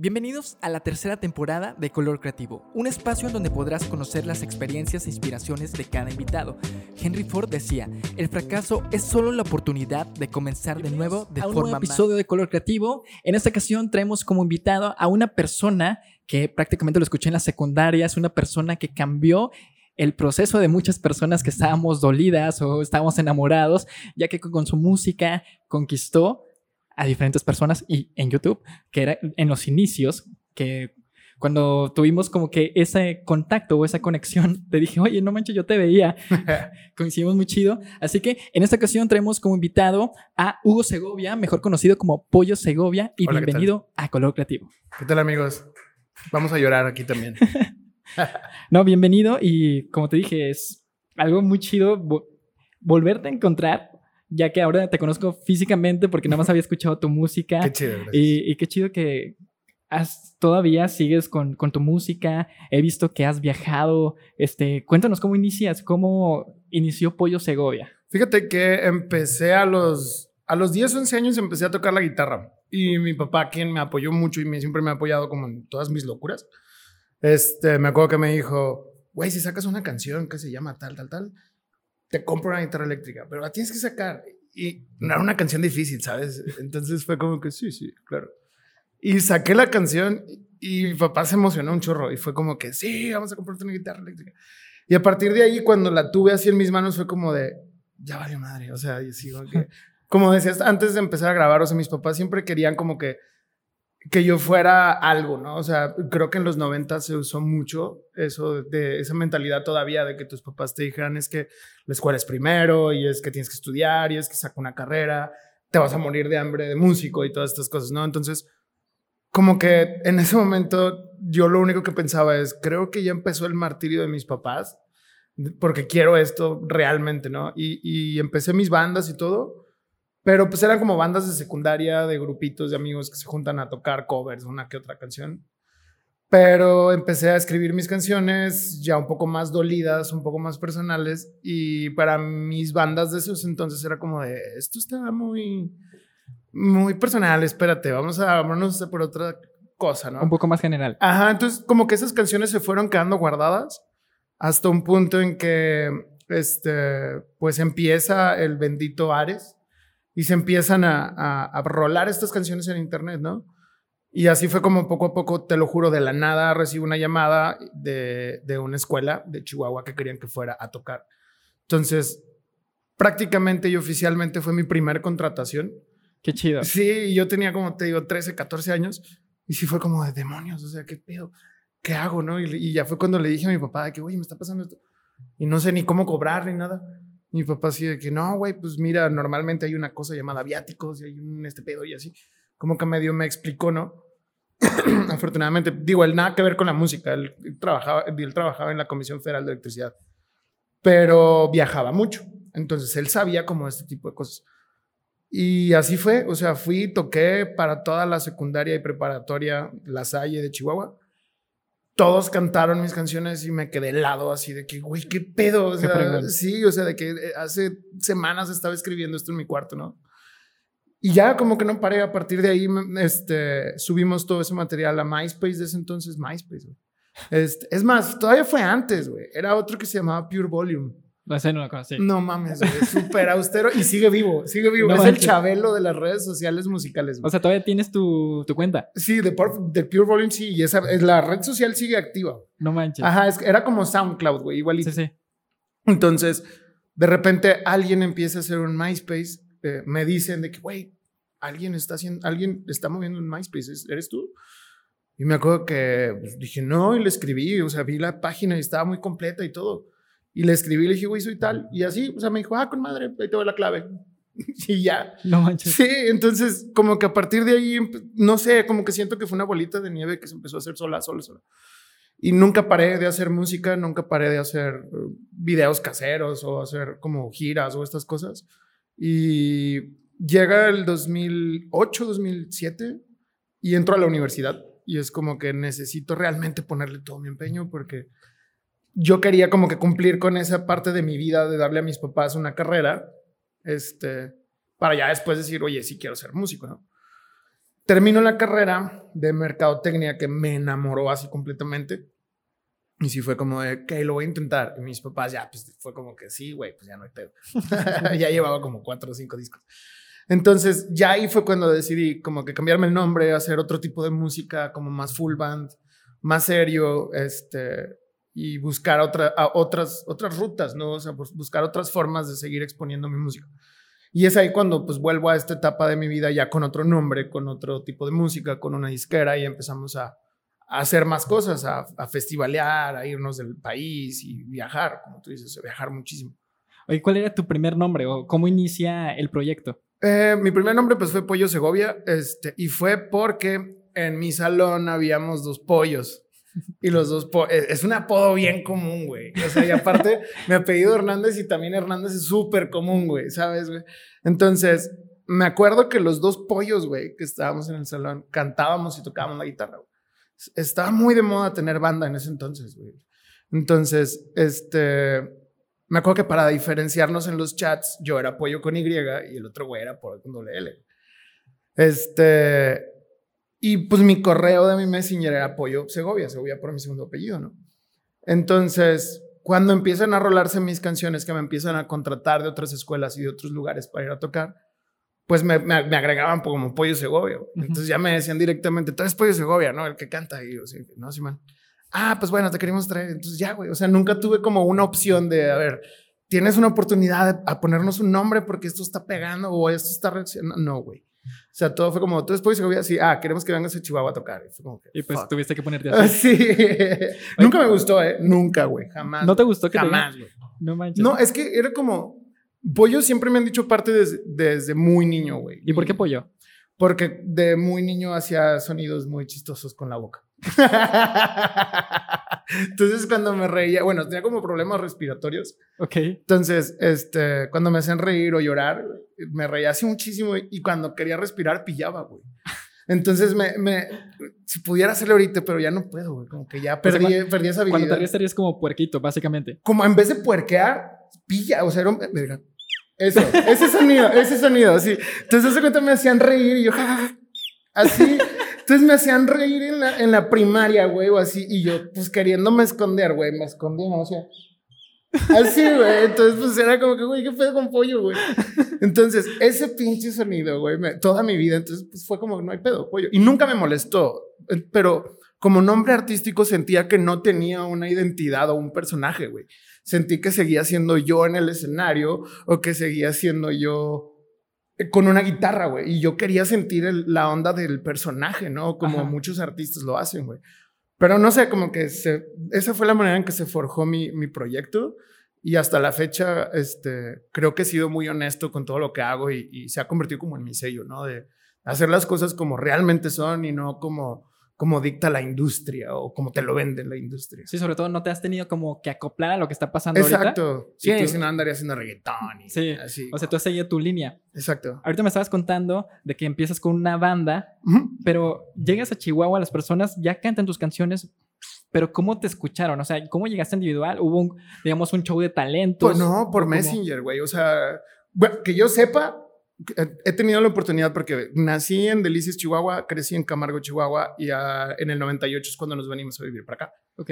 Bienvenidos a la tercera temporada de Color Creativo, un espacio en donde podrás conocer las experiencias e inspiraciones de cada invitado. Henry Ford decía, el fracaso es solo la oportunidad de comenzar de nuevo de a un forma nuevo episodio de Color Creativo. En esta ocasión traemos como invitado a una persona que prácticamente lo escuché en la secundaria, es una persona que cambió el proceso de muchas personas que estábamos dolidas o estábamos enamorados, ya que con su música conquistó a diferentes personas y en YouTube, que era en los inicios, que cuando tuvimos como que ese contacto o esa conexión, te dije, oye, no manches, yo te veía. Coincidimos muy chido. Así que en esta ocasión traemos como invitado a Hugo Segovia, mejor conocido como Pollo Segovia, y Hola, ¿qué bienvenido a Color Creativo. ¿Qué tal amigos? Vamos a llorar aquí también. No, bienvenido y como te dije, es algo muy chido vo- volverte a encontrar, ya que ahora te conozco físicamente porque nada más había escuchado tu música. Qué chido. Y, y qué chido que has, todavía sigues con, con tu música. He visto que has viajado. Este, cuéntanos cómo inicias, cómo inició Pollo Segovia. Fíjate que empecé a los, a los 10, 11 años empecé a tocar la guitarra. Y mi papá, quien me apoyó mucho y me, siempre me ha apoyado como en todas mis locuras, este, me acuerdo que me dijo, güey, si sacas una canción que se llama tal, tal, tal, te compro una guitarra eléctrica, pero la tienes que sacar. Y no era una canción difícil, ¿sabes? Entonces fue como que sí, sí, claro. Y saqué la canción y mi papá se emocionó un chorro y fue como que sí, vamos a comprarte una guitarra eléctrica. Y a partir de ahí, cuando la tuve así en mis manos, fue como de, ya valió madre. O sea, y sigo que, como decías, antes de empezar a grabar, o sea, mis papás siempre querían como que, que yo fuera algo, ¿no? O sea, creo que en los 90 se usó mucho eso de esa mentalidad todavía de que tus papás te dijeran es que la escuela es primero y es que tienes que estudiar y es que saca una carrera, te vas a morir de hambre de músico y todas estas cosas, ¿no? Entonces, como que en ese momento yo lo único que pensaba es, creo que ya empezó el martirio de mis papás, porque quiero esto realmente, ¿no? Y, y empecé mis bandas y todo, pero pues eran como bandas de secundaria, de grupitos de amigos que se juntan a tocar covers, una que otra canción. Pero empecé a escribir mis canciones ya un poco más dolidas, un poco más personales, y para mis bandas de esos entonces era como de, esto está muy, muy personal, espérate, vamos a, vámonos por otra cosa, ¿no? Un poco más general. Ajá, entonces como que esas canciones se fueron quedando guardadas hasta un punto en que, este, pues empieza el bendito Ares y se empiezan a, a, a rolar estas canciones en internet, ¿no? Y así fue como poco a poco, te lo juro, de la nada recibo una llamada de, de una escuela de Chihuahua que querían que fuera a tocar. Entonces, prácticamente y oficialmente fue mi primer contratación. Qué chido. Sí, y yo tenía como te digo 13, 14 años y sí fue como de demonios, o sea, ¿qué pedo? ¿Qué hago, no? Y, y ya fue cuando le dije a mi papá de que, oye, me está pasando esto y no sé ni cómo cobrar ni nada. Mi papá así de que, no, güey, pues mira, normalmente hay una cosa llamada viáticos y hay un este pedo y así. Como que medio me explicó, ¿no? Afortunadamente, digo, él nada que ver con la música, él trabajaba, él trabajaba en la Comisión Federal de Electricidad, pero viajaba mucho. Entonces, él sabía como este tipo de cosas. Y así fue, o sea, fui, toqué para toda la secundaria y preparatoria La Salle de Chihuahua. Todos cantaron mis canciones y me quedé helado así de que, güey, qué pedo. O Qué sea, fregón. sí, o sea, de que eh, hace semanas estaba escribiendo esto en mi cuarto, ¿no? Y ya como que no paré, a partir de ahí este, subimos todo ese material a MySpace de ese entonces, MySpace, güey. Este, es más, todavía fue antes, güey. Era otro que se llamaba Pure Volume. No lo conocí. No mames, güey. Súper austero y sigue vivo, sigue vivo. No es el chabelo de las redes sociales musicales. güey. O sea, todavía tienes tu, tu cuenta. sí, de, de Pure Volume sí. Y esa, la red social sigue activa. No manches. Ajá, es, era como SoundCloud, güey, igualito. Sí, sí. Entonces, de repente alguien empieza a hacer un MySpace. eh, me dicen de que, güey, alguien está haciendo, alguien está moviendo un MySpace. ¿es- ¿Eres tú? Y me acuerdo que pues, dije, no, y le escribí, o sea, vi la página y estaba muy completa y todo. Y le escribí, le dije, güey, soy tal. Y así, o sea, me dijo, ah, con madre, ahí te doy la clave. y ya. No manches. Sí, entonces, como que a partir de ahí, no sé, como que siento que fue una bolita de nieve que se empezó a hacer sola, sola, sola. Y nunca paré de hacer música, nunca paré de hacer eh, videos caseros o hacer como giras o estas cosas. Y llega el 2008, 2007 y entro a la universidad y es como que necesito realmente ponerle todo mi empeño porque yo quería como que cumplir con esa parte de mi vida de darle a mis papás una carrera, este, para ya después decir, oye, sí quiero ser músico, ¿no? termino la carrera de mercadotecnia que me enamoró así completamente. Y sí fue como de, ok, lo voy a intentar. Y mis papás ya, pues fue como que sí, güey, pues ya no hay pedo. ya llevaba como cuatro o cinco discos. Entonces, ya ahí fue cuando decidí como que cambiarme el nombre, hacer otro tipo de música, como más full band, más serio, este, y buscar otra, otras, otras rutas, ¿no? O sea, pues, buscar otras formas de seguir exponiendo mi música. Y es ahí cuando pues vuelvo a esta etapa de mi vida ya con otro nombre, con otro tipo de música, con una disquera y empezamos a, a hacer más cosas, a, a, festivalear, a irnos del país y viajar, como tú dices, viajar muchísimo. Oye, ¿cuál era tu primer nombre o cómo inicia el proyecto? Eh, mi primer nombre pues fue Pollo Segovia este, y fue porque en mi salón habíamos dos pollos. Y los dos, eh, es un apodo bien común, güey. O sea, y aparte, mi apellido Hernández y también Hernández es súper común, güey, ¿sabes, güey? Entonces, me acuerdo que los dos pollos, güey, que estábamos en el salón, cantábamos y tocábamos la guitarra. Estaba muy de moda tener banda en ese entonces, güey. Entonces, este, me acuerdo que para diferenciarnos en los chats, yo era pollo con Y y el otro güey era pollo con doble L. Este, y pues mi correo de mi Messenger era Pollo Segovia, Segovia por mi segundo apellido, ¿no? Entonces, cuando empiezan a rolarse mis canciones, que me empiezan a contratar de otras escuelas y de otros lugares para ir a tocar, pues me, me, agregaban como Pollo Segovia. Entonces ya me decían directamente, tú eres Pollo Segovia, ¿no? El que canta. Y yo, sí, no, sí, man. Ah, pues bueno, te queríamos traer. Entonces ya, güey. O sea, nunca tuve como una opción de, a ver, tienes una oportunidad a ponernos un nombre porque esto está pegando o esto está reaccionando. No, güey. O sea, todo fue como, tú después Segovia, así, ah, queremos que vengas a Chihuahua a tocar. Y, como que, y pues tuviste que ponerte así. sí. Nunca me gustó, ¿eh? Nunca, güey. Jamás. ¿No te gustó que Jamás, güey. No manches. No, es que era como, pollo siempre me han dicho parte desde, desde muy niño, güey. ¿Y por qué pollo? Porque de muy niño hacía sonidos muy chistosos con la boca. Entonces, cuando me reía, bueno, tenía como problemas respiratorios. Ok. Entonces, este, cuando me hacían reír o llorar, me reía así muchísimo y cuando quería respirar, pillaba, güey. Entonces, me, me, si pudiera hacerlo ahorita, pero ya no puedo, güey. Como que ya perdí, o sea, perdí esa habilidad. Cuando te ríes, te ríes como puerquito, básicamente. Como en vez de puerquear, pilla, o sea, era un, eso, ese sonido, ese sonido, así. Entonces, hace cuenta me hacían reír y yo, así. Entonces me hacían reír en la, en la primaria, güey, o así. Y yo, pues queriéndome esconder, güey, me escondía. O sea, así, güey. Entonces, pues era como que, güey, ¿qué pedo con pollo, güey? Entonces, ese pinche sonido, güey, toda mi vida, entonces, pues fue como, no hay pedo, pollo. Y nunca me molestó, pero como nombre artístico sentía que no tenía una identidad o un personaje, güey. Sentí que seguía siendo yo en el escenario o que seguía siendo yo con una guitarra, güey. Y yo quería sentir la onda del personaje, ¿no? Como muchos artistas lo hacen, güey. Pero no sé, como que se, esa fue la manera en que se forjó mi, mi proyecto. Y hasta la fecha, este, creo que he sido muy honesto con todo lo que hago y, y se ha convertido como en mi sello, ¿no? De hacer las cosas como realmente son y no como como dicta la industria o como te lo vende la industria. Sí, sobre todo no te has tenido como que acoplar a lo que está pasando Exacto. ahorita. Sí, si no andaría haciendo reggaetón y sí. así. O sea, tú has seguido tu línea. Exacto. Ahorita me estabas contando de que empiezas con una banda, pero llegas a Chihuahua, las personas ya cantan tus canciones, pero ¿cómo te escucharon? O sea, ¿cómo llegaste individual? ¿Hubo, un, digamos, un show de talentos? Pues no, por Messenger, güey. O sea, bueno, que yo sepa, he tenido la oportunidad porque nací en Delicias, Chihuahua, crecí en Camargo, Chihuahua y en el 98 es cuando nos venimos a vivir para acá. Ok.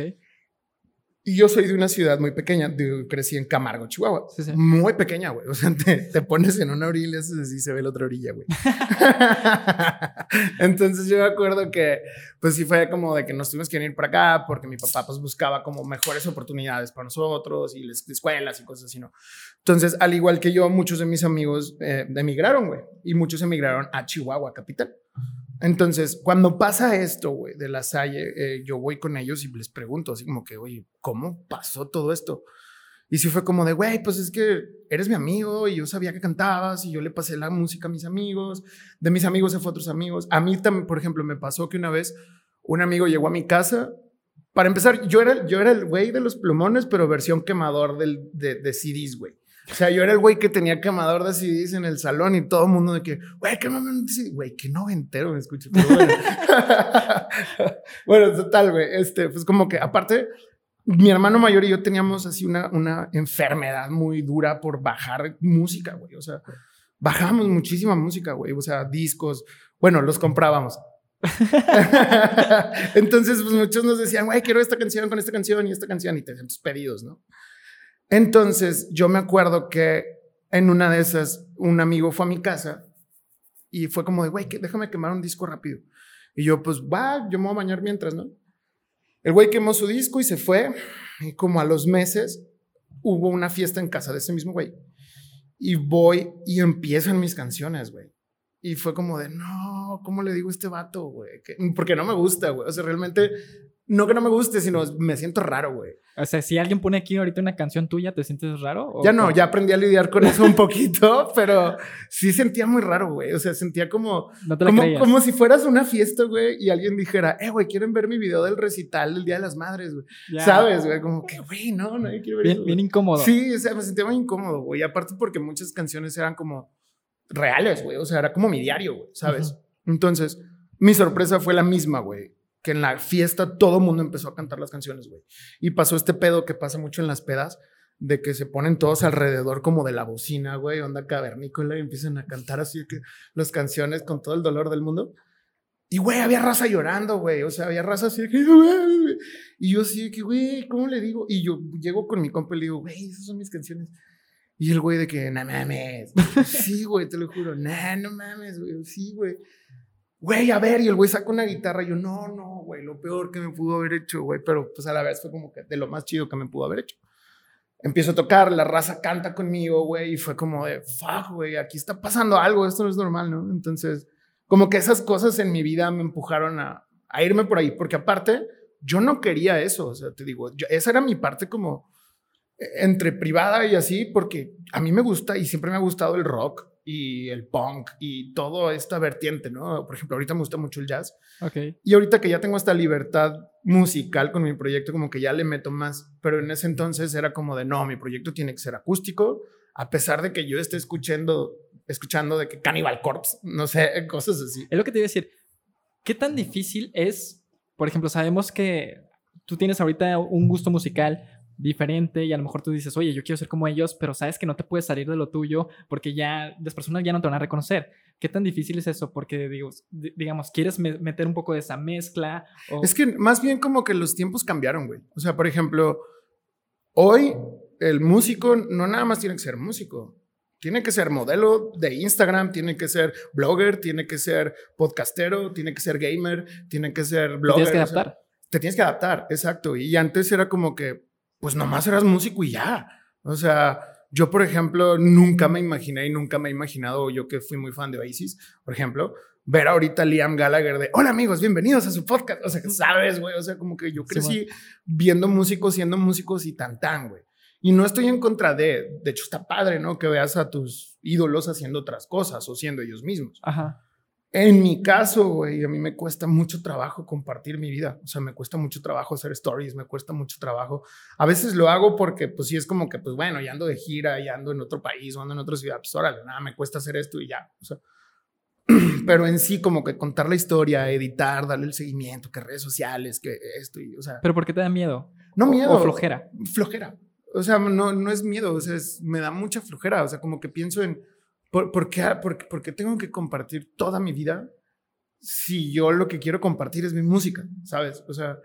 Y yo soy de una ciudad muy pequeña, crecí en Camargo, Chihuahua. Sí, sí. Muy pequeña, güey. O sea, te, pones en una orilla y así se ve la otra orilla, güey. Entonces yo me acuerdo que, pues sí fue como de que nos tuvimos que venir para acá porque mi papá pues buscaba como mejores oportunidades para nosotros y las escuelas y cosas así, ¿no? Entonces, al igual que yo, muchos de mis amigos eh, emigraron, güey. Y muchos emigraron a Chihuahua, capital. Entonces, cuando pasa esto, güey, de la Salle, eh, yo voy con ellos y les pregunto, así como que, oye, ¿cómo pasó todo esto? Y sí fue como de, güey, pues es que eres mi amigo y yo sabía que cantabas y yo le pasé la música a mis amigos. De mis amigos se fue a otros amigos. A mí también, por ejemplo, me pasó que una vez un amigo llegó a mi casa. Para empezar, yo era, yo era el güey de los plumones, pero versión quemador del, de, de CDs, güey. O sea, yo era el güey que tenía quemador de CDs en el salón y todo el mundo de que, güey, me güey, que no entero me escucho. Bueno. bueno, total, güey. Este, pues como que aparte, mi hermano mayor y yo teníamos así una, una enfermedad muy dura por bajar música, güey. O sea, bajamos muchísima música, güey. O sea, discos. Bueno, los comprábamos. Entonces, pues muchos nos decían, güey, quiero esta canción con esta canción y esta canción y te tus pedidos, ¿no? Entonces, yo me acuerdo que en una de esas, un amigo fue a mi casa y fue como de, güey, déjame quemar un disco rápido. Y yo, pues, va, yo me voy a bañar mientras, ¿no? El güey quemó su disco y se fue. Y como a los meses hubo una fiesta en casa de ese mismo güey. Y voy y empiezan mis canciones, güey. Y fue como de, no, ¿cómo le digo a este vato, güey? Porque no me gusta, güey. O sea, realmente, no que no me guste, sino me siento raro, güey. O sea, si alguien pone aquí ahorita una canción tuya, ¿te sientes raro? ya no, ya aprendí a lidiar con eso un poquito, pero sí sentía muy raro, güey. O sea, sentía como, como, como, si fueras una fiesta, güey, y alguien dijera, eh, güey, ¿quieren ver mi video del recital del Día de las Madres, güey? ¿Sabes, güey? Como que, güey, no, nadie quiere ver bien, Bien incómodo. Sí, o sea, me sentía muy incómodo, güey. Aparte porque muchas canciones eran como reales, güey. O sea, era como mi diario, güey, ¿sabes? Entonces, mi sorpresa fue la misma, güey que en la fiesta todo el mundo empezó a cantar las canciones, güey. Y pasó este pedo que pasa mucho en las pedas, de que se ponen todos alrededor como de la bocina, güey, onda cavernícola y empiezan a cantar así que las canciones con todo el dolor del mundo. Y, güey, había raza llorando, güey. O sea, había raza así de que, Y yo así de que, güey, ¿cómo le digo? Y yo llego con mi compa y le digo, güey, esas son mis canciones. Y el güey de que, no mames. sí, güey, te lo juro. Nah, no mames, güey. Sí, güey güey, a ver, y el güey saca una guitarra. Y yo, no, no, güey, lo peor que me pudo haber hecho, güey. Pero pues a la vez fue como que de lo más chido que me pudo haber hecho. Empiezo a tocar, la raza canta conmigo, güey, y fue como de, fuck, güey, aquí está pasando algo, esto no es normal, ¿no? Entonces, como que esas cosas en mi vida me empujaron a, a irme por ahí, porque aparte, yo no quería eso, o sea, te digo, esa era mi parte como eh, entre privada y así, porque a mí me gusta y siempre me ha gustado el rock, y el punk y toda esta vertiente, ¿no? Por ejemplo, ahorita me gusta mucho el jazz. Okay. Y ahorita que ya tengo esta libertad musical con mi proyecto, como que ya le meto más, pero en ese entonces era como de, no, mi proyecto tiene que ser acústico, a pesar de que yo esté escuchando, escuchando de que Cannibal Corpse, no sé, cosas así. Es lo que te iba a decir. ¿Qué tan difícil es, por ejemplo, sabemos que tú tienes ahorita un gusto musical, diferente y a lo mejor tú dices, oye, yo quiero ser como ellos, pero sabes que no te puedes salir de lo tuyo porque ya las personas ya no te van a reconocer. ¿Qué tan difícil es eso? Porque digo, digamos, quieres meter un poco de esa mezcla. Es que más bien como que los tiempos cambiaron, güey. O sea, por ejemplo, hoy el músico no nada más tiene que ser músico. Tiene que ser modelo de Instagram, tiene que ser blogger, tiene que ser podcastero, tiene que ser gamer, tiene que ser blogger. Te tienes que adaptar. te tienes que adaptar, exacto. Y antes era como que pues nomás eras músico y ya. O sea, yo, por ejemplo, nunca me imaginé y nunca me he imaginado, yo que fui muy fan de Oasis, por ejemplo, ver ahorita a Liam Gallagher de, hola amigos, bienvenidos a su podcast. O sea, que sabes, güey, o sea, como que yo crecí viendo músicos, siendo músicos y tan tan, güey. Y no estoy en contra de, de hecho está padre, ¿no? Que veas a tus ídolos haciendo otras cosas o siendo ellos mismos. Ajá. En mi caso, güey, a mí me cuesta mucho trabajo compartir mi vida. O sea, me cuesta mucho trabajo hacer stories, me cuesta mucho trabajo. A veces lo hago porque, pues sí, es como que, pues bueno, ya ando de gira, ya ando en otro país o ando en otra ciudad, pues órale, nada, me cuesta hacer esto y ya. O sea, pero en sí, como que contar la historia, editar, darle el seguimiento, que redes sociales, que esto y, o sea. ¿Pero por qué te da miedo? No miedo. O flojera. Flojera. O sea, no, no es miedo, o sea, me da mucha flojera. O sea, como que pienso en ¿Por, por, qué, tengo que compartir toda mi vida si yo lo que quiero compartir es mi música? ¿Sabes? O sea,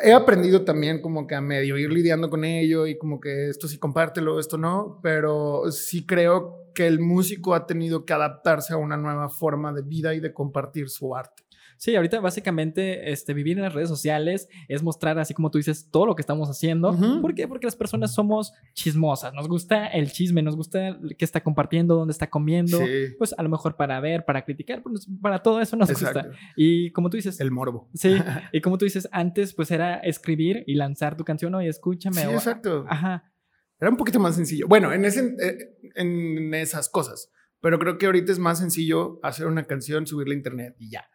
he aprendido también como que a medio ir lidiando con ello y como que esto sí compártelo, esto no, pero sí creo que el músico ha tenido que adaptarse a una nueva forma de vida y de compartir su arte. Sí, ahorita básicamente este, vivir en las redes sociales es mostrar, así como tú dices, todo lo que estamos haciendo. ¿Por qué? Porque las personas somos chismosas, nos gusta el chisme, nos gusta qué está compartiendo, dónde está comiendo, pues a lo mejor para ver, para criticar, pues, para todo eso nos gusta. Y como tú dices... El morbo. Sí, y como tú dices, antes pues era escribir y lanzar tu canción, oye, escúchame. Sí, exacto. Ajá. Era un poquito más sencillo. Bueno, en, ese, en esas cosas. Pero creo que ahorita es más sencillo hacer una canción, subirla a internet y ya.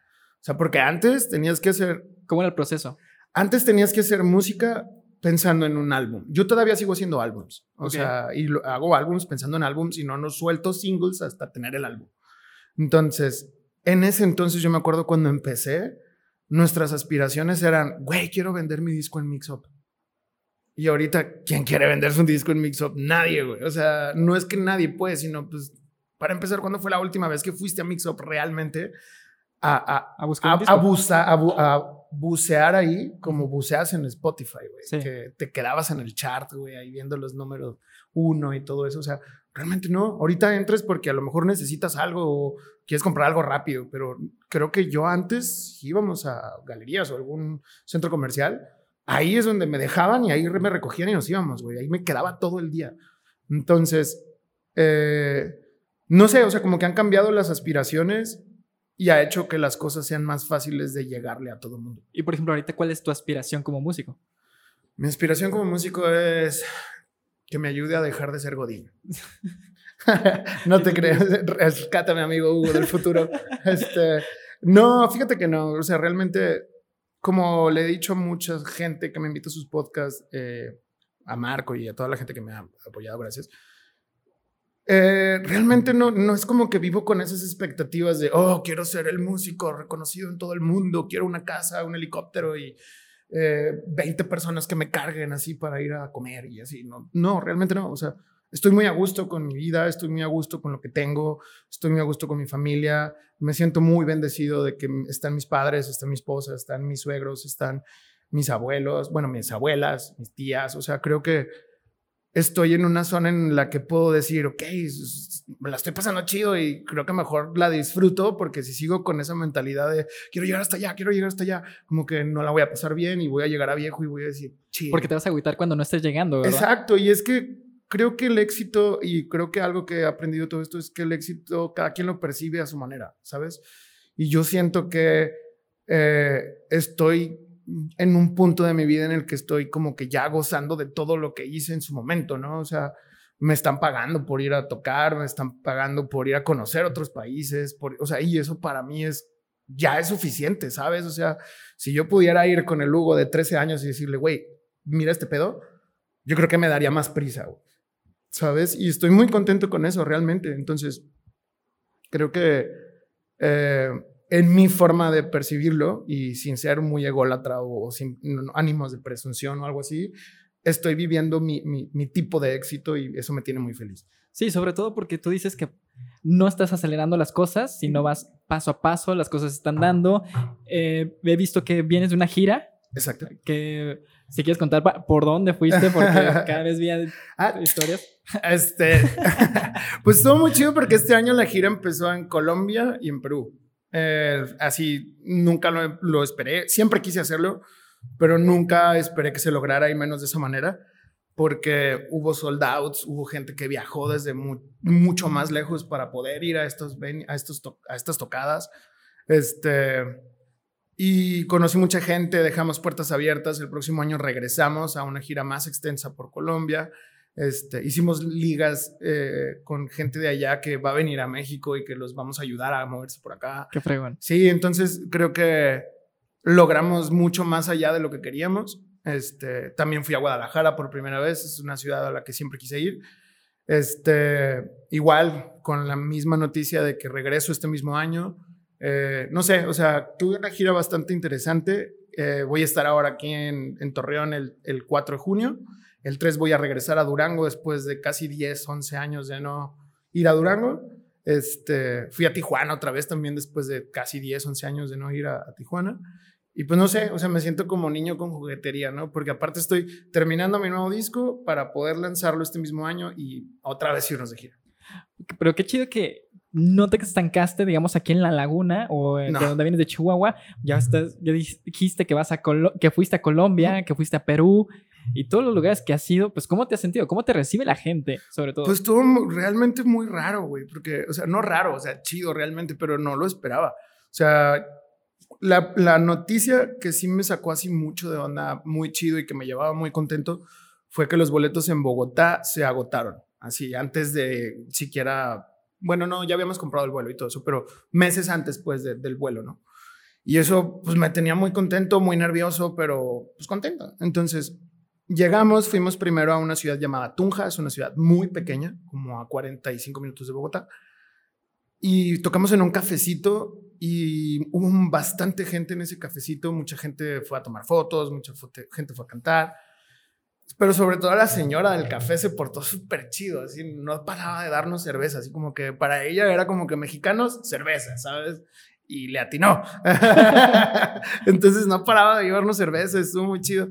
O sea, porque antes tenías que hacer... ¿Cómo era el proceso? Antes tenías que hacer música pensando en un álbum. Yo todavía sigo haciendo álbums. O sea, y hago álbums pensando en álbums y no nos suelto singles hasta tener el álbum. Entonces, en ese entonces yo me acuerdo cuando empecé, nuestras aspiraciones eran, güey, quiero vender mi disco en Mixup. Y ahorita, ¿quién quiere vender su disco en Mixup? Nadie, güey. O sea, no es que nadie puede, sino pues, para empezar, ¿cuándo fue la última vez que fuiste a Mixup realmente? A, A buscar a, disco. a buza- a a bucear ahí como buceas en Spotify, güey. Sí. Que te quedabas en el chart, güey, ahí viendo los números uno y todo eso. O sea, realmente no. Ahorita entres porque a lo mejor necesitas algo o quieres comprar algo rápido, pero creo que yo antes íbamos a galerías o algún centro comercial. Ahí es donde me dejaban y ahí me recogían y nos íbamos, güey. Ahí me quedaba todo el día. Entonces, eh, no sé, o sea, como que han cambiado las aspiraciones y ha hecho que las cosas sean más fáciles de llegarle a todo el mundo. Y por ejemplo, ahorita, ¿cuál es tu aspiración como músico? Mi inspiración como músico es que me ayude a dejar de ser Godín. no te creas, rescátame, amigo Hugo del futuro. Este, no, fíjate que no, o sea, realmente, como le he dicho a mucha gente que me invita a sus podcasts, eh, a Marco y a toda la gente que me ha apoyado, gracias. Eh, realmente no, no es como que vivo con esas expectativas de, oh, quiero ser el músico reconocido en todo el mundo, quiero una casa, un helicóptero y eh, 20 personas que me carguen así para ir a comer y así. No, no, realmente no. O sea, estoy muy a gusto con mi vida, estoy muy a gusto con lo que tengo, estoy muy a gusto con mi familia. Me siento muy bendecido de que están mis padres, están mi esposa, están mis suegros, están mis abuelos, bueno, mis abuelas, mis tías. O sea, creo que estoy en una zona en la que puedo decir, ok, me la estoy pasando chido y creo que mejor la disfruto porque si sigo con esa mentalidad de quiero llegar hasta allá, quiero llegar hasta allá, como que no la voy a pasar bien y voy a llegar a viejo y voy a decir, chido. Porque te vas a agüitar cuando no estés llegando, ¿verdad? Exacto, y es que creo que el éxito, y creo que algo que he aprendido todo esto es que el éxito cada quien lo percibe a su manera, ¿sabes? Y yo siento que eh, estoy en un punto de mi vida en el que estoy como que ya gozando de todo lo que hice en su momento, ¿no? O sea, me están pagando por ir a tocar, me están pagando por ir a conocer otros países, por, o sea, y eso para mí es, ya es suficiente, ¿sabes? O sea, si yo pudiera ir con el Hugo de 13 años y decirle, güey, mira este pedo, yo creo que me daría más prisa, ¿sabes? Y estoy muy contento con eso, realmente. Entonces, creo que eh, en mi forma de percibirlo y sin ser muy ególatra o, sin ánimos de presunción o algo así, estoy viviendo mi, mi, mi, tipo de éxito y eso me tiene muy feliz. Sí, sobre todo porque tú dices que no estás acelerando las cosas, sino vas paso a paso, las cosas están dando. Eh, he visto que vienes de una gira. Exacto. Que si quieres contar por dónde fuiste, porque cada vez vi ah, historias. Este, pues estuvo muy chido porque este año la gira empezó en Colombia y en Perú. Eh, así nunca lo, esperé, siempre quise hacerlo, pero nunca esperé que se lograra y menos de esa manera, porque hubo sold hubo gente que viajó desde mu mucho más lejos para poder ir a, estos, a, estos a estas tocadas. Este, y conocí mucha gente, dejamos puertas abiertas, el próximo año regresamos a una gira más extensa por Colombia. Este, hicimos ligas eh, con gente de allá que va a venir a México y que los vamos a ayudar a moverse por acá. Qué fregón. Sí, entonces creo que logramos mucho más allá de lo que queríamos. Este, también fui a Guadalajara por primera vez, es una ciudad a la que siempre quise ir. Este, igual, con la misma noticia de que regreso este mismo año. Eh, no sé, o sea, tuve una gira bastante interesante. Eh, voy a estar ahora aquí en, en Torreón el, el 4 de junio. El 3 voy a regresar a Durango después de casi 10, 11 años de no ir a Durango. Este, fui a Tijuana otra vez también después de casi 10, 11 años de no ir a, a, Tijuana. Y pues no sé, o sea, me siento como niño con juguetería, ¿no? Porque aparte estoy terminando mi nuevo disco para poder lanzarlo este mismo año y otra vez irnos de gira. Pero qué chido que no te estancaste, digamos, aquí en la laguna o no. de donde vienes de Chihuahua. Ya, estás, ya dijiste que, vas a Colo que fuiste a Colombia, que fuiste a Perú y todos los lugares que has ido. Pues, ¿cómo te has sentido? ¿Cómo te recibe la gente, sobre todo? Pues estuvo realmente muy raro, güey, porque, o sea, no raro, o sea, chido realmente, pero no lo esperaba. O sea, la, la noticia que sí me sacó así mucho de onda, muy chido y que me llevaba muy contento, fue que los boletos en Bogotá se agotaron. Así, antes de siquiera bueno, no, ya habíamos comprado el vuelo y todo eso, pero meses antes, pues, de, del vuelo, ¿no? Y eso, pues, me tenía muy contento, muy nervioso, pero, pues, contento. Entonces, llegamos, fuimos primero a una ciudad llamada Tunja, es una ciudad muy pequeña, como a 45 minutos de Bogotá, y tocamos en un cafecito y hubo bastante gente en ese cafecito, mucha gente fue a tomar fotos, mucha gente fue a cantar, pero sobre todo la señora del café se portó súper chido, así no paraba de darnos cerveza, así como que para ella era como que mexicanos, cerveza, ¿sabes? y le atinó. Entonces no paraba de llevarnos cerveza, estuvo muy chido.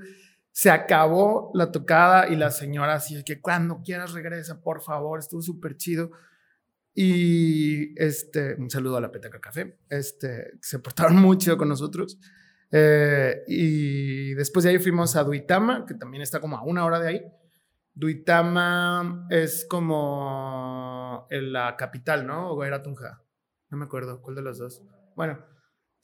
Se acabó la tocada y la señora así que cuando quieras regresa, por favor, estuvo súper chido. Y este, un saludo a la Petaca Café. Este, se portaron mucho con nosotros. Eh, y después de ahí fuimos a Duitama, que también está como a una hora de ahí. Duitama es como en la capital, ¿no? O era Tunja. No me acuerdo cuál de los dos. Bueno,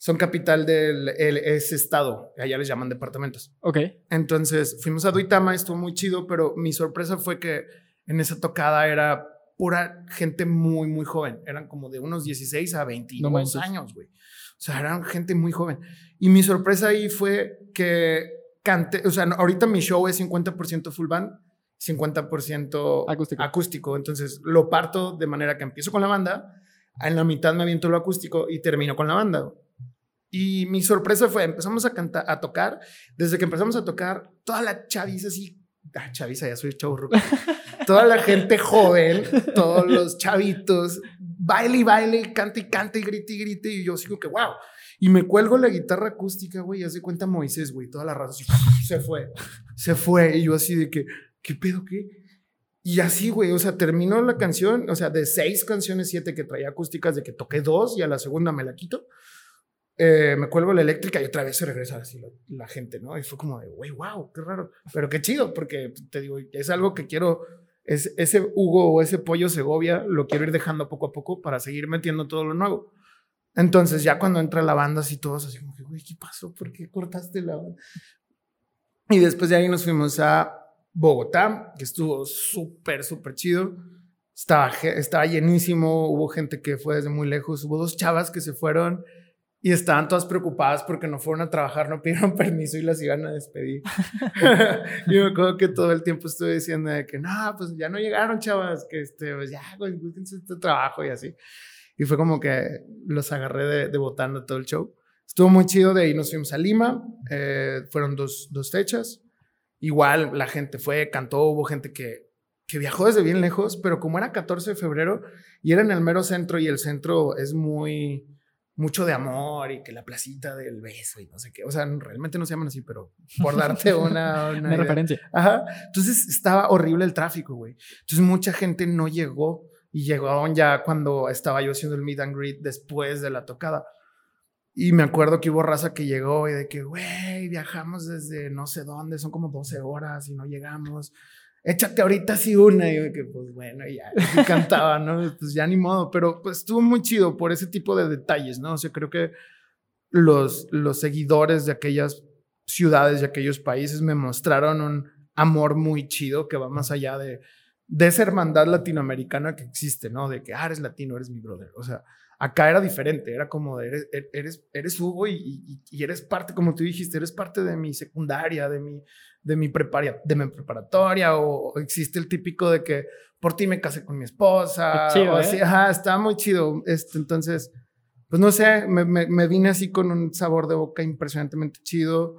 son capital del ese estado. Allá les llaman departamentos. Ok. Entonces fuimos a Duitama, estuvo muy chido, pero mi sorpresa fue que en esa tocada era pura gente muy, muy joven. Eran como de unos 16 a 22 años, güey. O sea, eran gente muy joven. Y mi sorpresa ahí fue que cante, o sea, ahorita mi show es 50% full band, 50% acústico. acústico. Entonces lo parto de manera que empiezo con la banda, en la mitad me aviento lo acústico y termino con la banda. Y mi sorpresa fue, empezamos a cantar, a tocar, desde que empezamos a tocar, toda la chaviza así, ah, chaviza, ya soy chavo toda la gente joven, todos los chavitos, baile y baile, canta y canta y grite y grite. Y yo sigo que, wow. Y me cuelgo la guitarra acústica, güey, y hace cuenta Moisés, güey, toda la raza se fue, se fue. Y yo así de que, ¿qué pedo qué? Y así, güey, o sea, terminó la canción, o sea, de seis canciones, siete que traía acústicas, de que toqué dos y a la segunda me la quito. Eh, me cuelgo la eléctrica y otra vez se regresa así la, gente, ¿no? Y fue como de, güey, wow, qué raro, pero qué chido, porque te digo, es algo que quiero es, ese Hugo o ese pollo Segovia lo quiero ir dejando poco a poco para seguir metiendo todo lo nuevo. Entonces, ya cuando entra la banda, así todos así como que, güey, ¿qué pasó? ¿Por qué cortaste la banda? Y después de ahí nos fuimos a Bogotá, que estuvo súper, súper chido. Estaba, estaba llenísimo, hubo gente que fue desde muy lejos, hubo dos chavas que se fueron y estaban todas preocupadas porque no fueron a trabajar, no pidieron permiso y las iban a despedir. y me acuerdo que todo el tiempo estuve diciendo de que no, pues ya no llegaron, chavas, que este, pues ya, pues este trabajo y así. Y fue como que los agarré de, de botando todo el show. Estuvo muy chido, de ahí nos fuimos a Lima, eh, fueron dos, dos fechas. Igual la gente fue, cantó, hubo gente que, que viajó desde bien lejos, pero como era 14 de febrero y era en el mero centro y el centro es muy mucho de amor y que la placita del beso y no sé qué. O sea, realmente no se llaman así, pero por darte una, una, referencia. Ajá. Entonces estaba horrible el tráfico, güey. Entonces mucha gente no llegó y llegaron ya cuando estaba yo haciendo el meet and greet después de la tocada. Y me acuerdo que hubo raza que llegó y de que, güey, viajamos desde no sé dónde, son como 12 horas y no llegamos échate ahorita sí una. Y yo que, pues bueno, ya, me cantaba, ¿no? Pues ya ni modo, pero pues estuvo muy chido por ese tipo de detalles, ¿no? O sea, creo que los, los seguidores de aquellas ciudades, de aquellos países me mostraron un amor muy chido que va más allá de, de esa hermandad latinoamericana que existe, ¿no? De que, ah, eres latino, eres mi brother. O sea, acá era diferente, era como, de, eres, eres, eres Hugo y, y, eres parte, como tú dijiste, eres parte de mi secundaria, de mi, de mi, de mi preparatoria o existe el típico de que por ti me casé con mi esposa. o así, ¿eh? ajá, está muy chido. Este, entonces, pues no sé, me, me, vine así con un sabor de boca impresionantemente chido.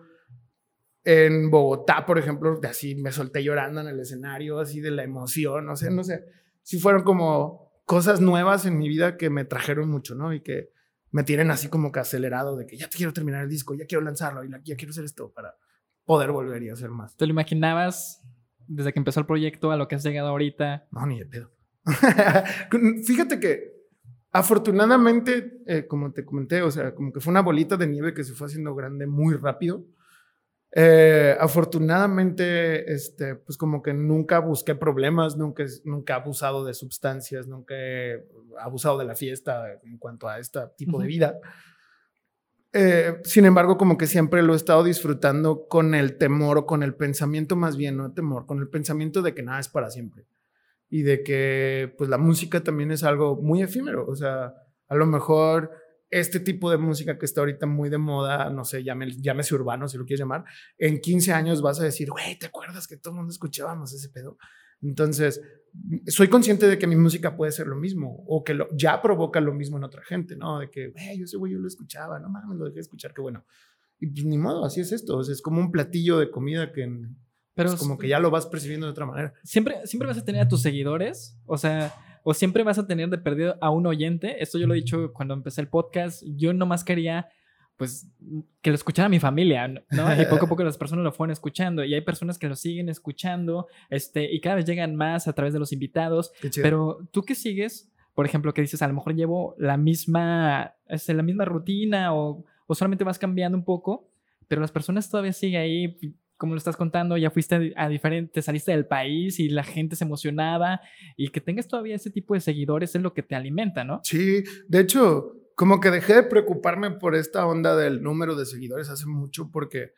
En Bogotá, por ejemplo, de así me solté llorando en el escenario, así de la emoción, no sé, no sé. Sí fueron como cosas nuevas en mi vida que me trajeron mucho, ¿no? Y que me tienen así como que acelerado de que ya quiero terminar el disco, ya quiero lanzarlo y ya quiero hacer esto para poder volver y hacer más. ¿Te lo imaginabas desde que empezó el proyecto a lo que has llegado ahorita? No, ni de pedo. Fíjate que afortunadamente, eh, como te comenté, o sea, como que fue una bolita de nieve que se fue haciendo grande muy rápido. Eh, afortunadamente, este, pues como que nunca busqué problemas, nunca, nunca he abusado de sustancias, nunca he abusado de la fiesta en cuanto a este tipo de vida. Eh, sin embargo, como que siempre lo he estado disfrutando con el temor o con el pensamiento más bien, no temor, con el pensamiento de que nada es para siempre. Y de que pues la música también es algo muy efímero. O sea, a lo mejor este tipo de música que está ahorita muy de moda, no sé, llámese urbano si lo quieres llamar, en 15 años vas a decir, güey, ¿te acuerdas que todo el mundo escuchábamos ese pedo? Entonces, soy consciente de que mi música puede ser lo mismo o que lo, ya provoca lo mismo en otra gente, ¿no? De que, hey, yo ese güey yo lo escuchaba, no mames, lo dejé de escuchar, qué bueno. Y pues ni modo, así es esto. es como un platillo de comida que Pero es como que ya lo vas percibiendo de otra manera. Siempre, siempre vas a tener a tus seguidores. O sea, o siempre vas a tener de perdido a un oyente. Esto yo lo he dicho cuando empecé el podcast. Yo nomás quería pues que lo escuchara mi familia, ¿no? Y poco a poco las personas lo fueron escuchando y hay personas que lo siguen escuchando, este, y cada vez llegan más a través de los invitados. Pero tú que sigues, por ejemplo, que dices, a lo mejor llevo la misma, este, la misma rutina o, o solamente vas cambiando un poco, pero las personas todavía siguen ahí, como lo estás contando, ya fuiste a diferente, saliste del país y la gente se emocionaba y que tengas todavía ese tipo de seguidores es lo que te alimenta, ¿no? Sí, de hecho, como que dejé de preocuparme por esta onda del número de seguidores hace mucho porque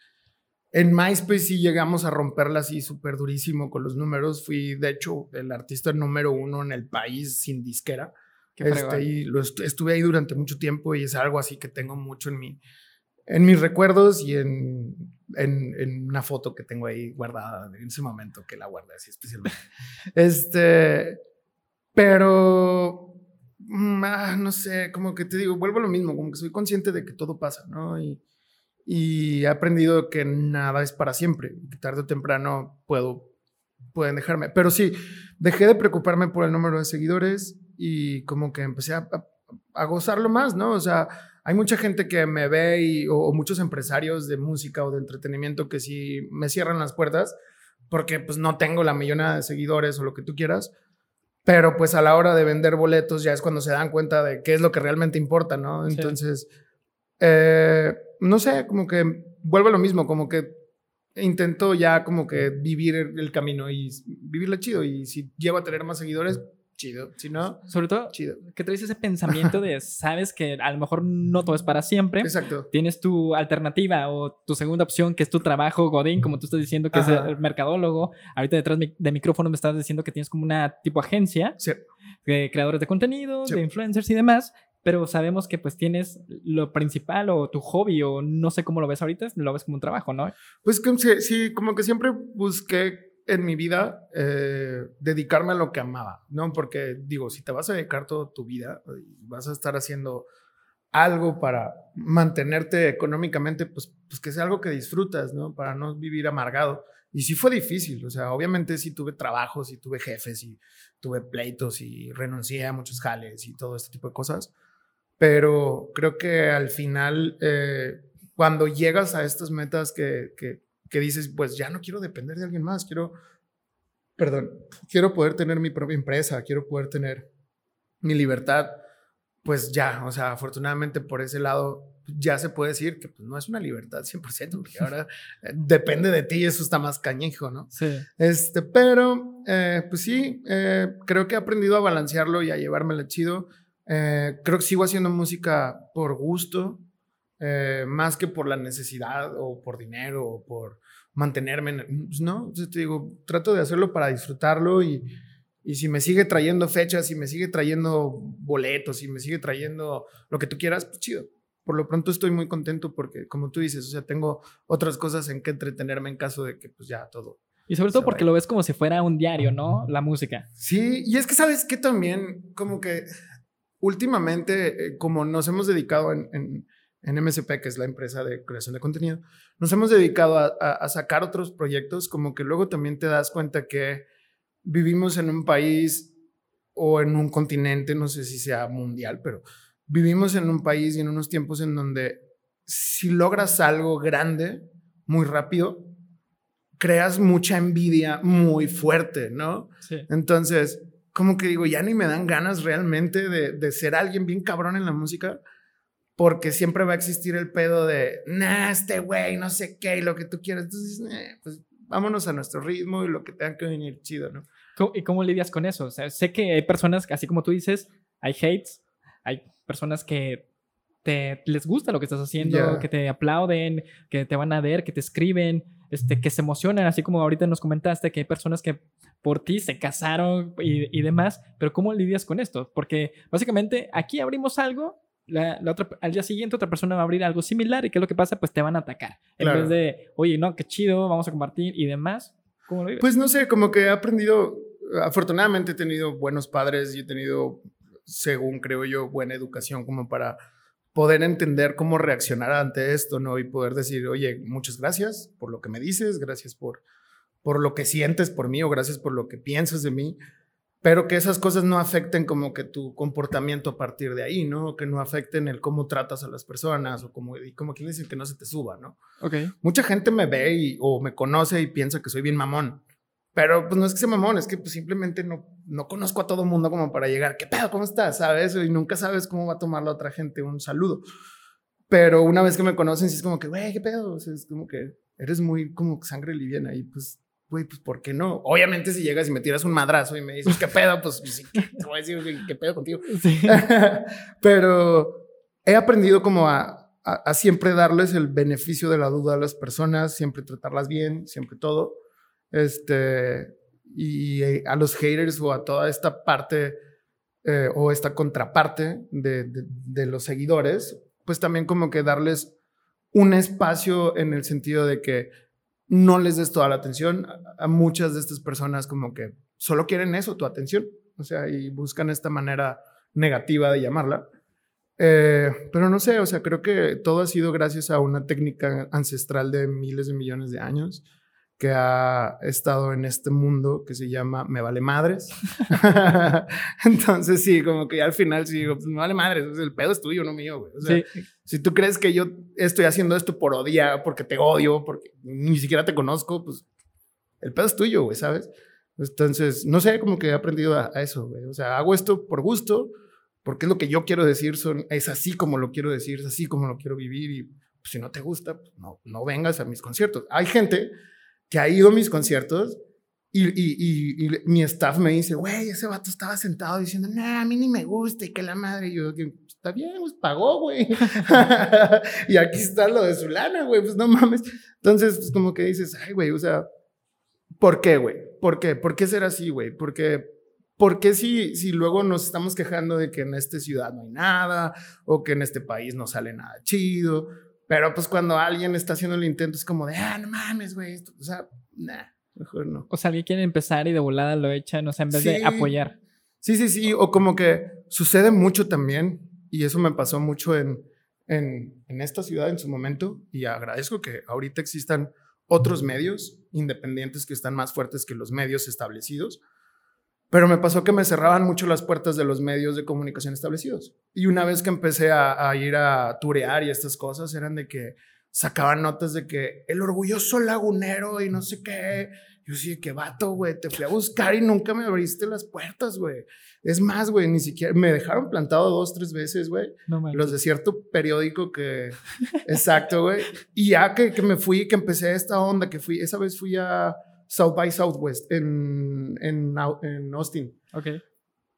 en MySpace sí llegamos a romperla así súper durísimo con los números. Fui, de hecho, el artista número uno en el país sin disquera. Este, y lo estuve ahí durante mucho tiempo y es algo así que tengo mucho en, mi, en mis recuerdos y en, en, en, una foto que tengo ahí guardada en ese momento que la guardé así especialmente. este, pero ah, no sé, como que te digo, vuelvo a lo mismo, como que soy consciente de que todo pasa, ¿no? Y, he aprendido que nada es para siempre, que tarde o temprano puedo, pueden dejarme. Pero sí, dejé de preocuparme por el número de seguidores y como que empecé a, gozarlo más, ¿no? O sea, hay mucha gente que me ve y, o, muchos empresarios de música o de entretenimiento que sí me cierran las puertas porque pues no tengo la millona de seguidores o lo que tú quieras pero pues a la hora de vender boletos ya es cuando se dan cuenta de qué es lo que realmente importa, ¿no? Entonces, eh, no sé, como que vuelve a lo mismo, como que intento ya como que vivir el camino y vivirlo chido. Y si llego a tener más seguidores, chido. Si no, sobre todo, chido. Que traes ese pensamiento de, sabes que a lo mejor no todo es para siempre. Exacto. Tienes tu alternativa o tu segunda opción, que es tu trabajo, Godín, como tú estás diciendo, que es el mercadólogo. Ahorita detrás de micrófono me estás diciendo que tienes como una tipo agencia de creadores de contenido, de influencers y demás. Pero sabemos que pues tienes lo principal o tu hobby o no sé cómo lo ves ahorita, lo ves como un trabajo, ¿no? Pues sí, como que siempre busqué en mi vida eh, dedicarme a lo que amaba, ¿no? Porque digo, si te vas a dedicar toda tu vida y vas a estar haciendo algo para mantenerte económicamente, pues, pues que sea algo que disfrutas, ¿no? Para no vivir amargado. Y sí fue difícil, o sea, obviamente sí tuve trabajos y tuve jefes y tuve pleitos y renuncié a muchos jales y todo este tipo de cosas, pero creo que al final, eh, cuando llegas a estas metas que, que dices, pues ya no quiero depender de alguien más, quiero, perdón, quiero poder tener mi propia empresa, quiero poder tener mi libertad, pues ya, o sea, afortunadamente por ese lado ya se puede decir que pues, no es una libertad 100%, porque ahora eh, depende de ti, eso está más cañejo, ¿no? Sí. Este, pero, eh, pues sí, eh, creo que he aprendido a balancearlo y a llevármelo chido. creo que sigo haciendo música por gusto, eh, más que por la necesidad o por dinero o por mantenerme, pues no, te digo, trato de hacerlo para disfrutarlo y, y si me sigue trayendo fechas, si me sigue trayendo boletos, si me sigue trayendo lo que tú quieras, pues chido. Por lo pronto estoy muy contento porque, como tú dices, o sea, tengo otras cosas en que entretenerme en caso de que, pues ya todo. Y sobre todo porque lo ves como si fuera un diario, ¿no? La música. Sí, y es que sabes que también, como que últimamente, eh, como nos hemos dedicado en en MSP, que es la empresa de creación de contenido, nos hemos dedicado a, sacar otros proyectos, como que luego también te das cuenta que vivimos en un país o en un continente, no sé si sea mundial, pero vivimos en un país y en unos tiempos en donde si logras algo grande muy rápido, creas mucha envidia muy fuerte, ¿no? Sí. Entonces, como que digo, ya ni me dan ganas realmente de, de ser alguien bien cabrón en la música porque siempre va a existir el pedo de, nah, este güey, no sé qué, y lo que tú quieras. Entonces, eh, pues vámonos a nuestro ritmo y lo que tenga que venir chido, ¿no? ¿Y cómo lidias con eso? O sea, sé que hay personas, así como tú dices, hay hates, hay personas que te, les gusta lo que estás haciendo, que te aplauden, que te van a ver, que te escriben, este, que se emocionan, así como ahorita nos comentaste que hay personas que por ti se casaron y, y demás, pero ¿cómo lidias con esto? Porque básicamente aquí abrimos algo la, otra, al día siguiente otra persona va a abrir algo similar y ¿qué es lo que pasa? Pues te van a atacar. En vez de, oye, no, qué chido, vamos a compartir y demás. ¿Cómo lo vives? Pues no sé, como que he aprendido, afortunadamente he tenido buenos padres y he tenido, según creo yo, buena educación como para poder entender cómo reaccionar ante esto, ¿no? Y poder decir, oye, muchas gracias por lo que me dices, gracias por, por lo que sientes por mí o gracias por lo que piensas de mí pero que esas cosas no afecten como que tu comportamiento a partir de ahí, ¿no? Que no afecten el cómo tratas a las personas o como, y como quien dice que no se te suba, ¿no? Ok. Mucha gente me ve y, o me conoce y piensa que soy bien mamón. Pero pues no es que sea mamón, es que pues simplemente no, no conozco a todo mundo como para llegar, ¿qué pedo? ¿Cómo estás? ¿Sabes? Y nunca sabes cómo va a tomar la otra gente un saludo. Pero una vez que me conocen, sí es como que, güey, ¿qué pedo? O sea, es como que eres muy como sangre liviana y pues, güey, pues ¿por qué no? Obviamente si llegas y me tiras un madrazo y me dices, ¿qué pedo? Pues sí, te voy a decir, ¿qué pedo contigo? Sí. Pero he aprendido como a, a, a siempre darles el beneficio de la duda a las personas, siempre tratarlas bien, siempre todo. Este, y a los haters o a toda esta parte eh, o esta contraparte de, de, de los seguidores, pues también como que darles un espacio en el sentido de que no les des toda la atención. A, muchas de estas personas como que solo quieren eso, tu atención. O sea, y buscan esta manera negativa de llamarla. Eh, pero no sé, o sea, creo que todo ha sido gracias a una técnica ancestral de miles de millones de años que ha estado en este mundo que se llama Me vale madres. Entonces, sí, como que ya al final sí digo, pues me vale madres, el pedo es tuyo, no mío, güey. O sea, Sí. si tú crees que yo estoy haciendo esto por odiar, porque te odio, porque ni siquiera te conozco, pues el pedo es tuyo, güey, ¿sabes? Entonces, no sé, como que he aprendido a, a eso, güey. O sea, hago esto por gusto, porque es lo que yo quiero decir, son, es así como lo quiero decir, es así como lo quiero vivir y pues, si no te gusta, pues, no, no vengas a mis conciertos. Hay gente que ha ido a mis conciertos y, y, y, y mi staff me dice, güey, ese vato estaba sentado diciendo, nah, a mí ni me gusta y que la madre. Y yo, está bien, pues pagó, güey. y aquí está lo de su lana, güey, pues no mames. Entonces, pues como que dices, ay, güey, o sea, ¿por qué, güey? ¿Por qué? ¿Por qué ser así, güey? Porque ¿Por qué si, si luego nos estamos quejando de que en esta ciudad no hay nada o que en este país no sale nada chido? Pero pues cuando alguien está haciendo el intento es como de, ah, no mames, güey. O sea, nah, mejor no. O sea, alguien quiere empezar y de volada lo echan, o sea, en vez de Sí. apoyar. Sí, sí, sí. O como que sucede mucho también, y eso me pasó mucho en, en, en esta ciudad en su momento, y agradezco que ahorita existan otros medios independientes que están más fuertes que los medios establecidos. Pero me pasó que me cerraban mucho las puertas de los medios de comunicación establecidos. Y una vez que empecé a, a ir a turear y estas cosas, eran de que sacaban notas de que el orgulloso lagunero y no sé qué. Yo sí, que vato, güey, te fui a buscar y nunca me abriste las puertas, güey. Es más, güey, ni siquiera me dejaron plantado dos, tres veces, güey. No. Los de cierto periódico que. Exacto, güey. Y ya que, que me fui, que empecé esta onda, que fui, esa vez fui a South by Southwest en, en, en Austin. Ok.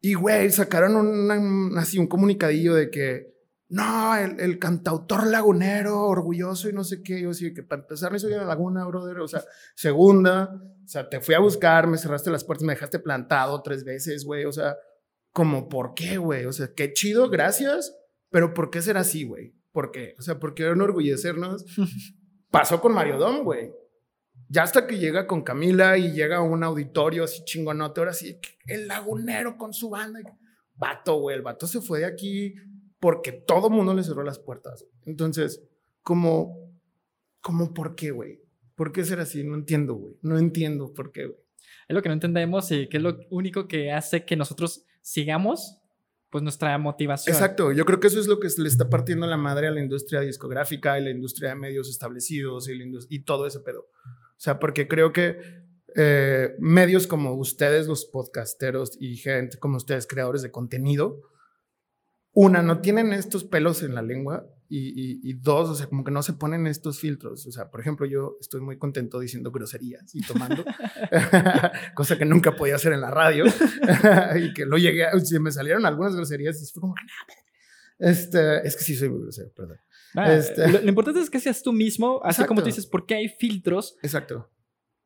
Y, güey, sacaron una- así un comunicadillo de que, no, el, el cantautor lagunero, orgulloso y no sé qué. Yo sí, que para empezar me soy de la laguna, brother. O sea, segunda, o sea, te fui a buscar, me cerraste las puertas, me dejaste plantado tres veces, güey. O sea, como, ¿por qué, güey? O sea, qué chido, gracias, pero ¿por qué ser así, güey? ¿Por qué? O sea, ¿por qué enorgullecernos? Pasó con Mario Dom, güey. Ya hasta que llega con Camila y llega a un auditorio así chingonote, ahora sí, el lagunero con su banda. Vato, güey, el vato se fue de aquí porque todo mundo le cerró las puertas. Entonces, como, como, ¿por qué, güey? ¿Por qué ser así? No entiendo, güey. No entiendo por qué, güey. Es lo que no entendemos y que es lo único que hace que nosotros sigamos, pues nuestra motivación. Exacto, yo creo que eso es lo que le está partiendo la madre a la industria discográfica y la industria de medios establecidos y, la y todo ese pedo. O sea, porque creo que eh, medios como ustedes, los podcasteros y gente como ustedes, creadores de contenido, una, no tienen estos pelos en la lengua y, y- y dos, o sea, como que no se ponen estos filtros. O sea, por ejemplo, yo estoy muy contento diciendo groserías y tomando, cosa que nunca podía hacer en la radio y que lo llegué, a, si me salieron algunas groserías y fue como, este, es que sí soy muy grosero, perdón. Ah, Este- lo, lo importante es que seas tú mismo, así como tú dices, porque hay filtros. Exacto.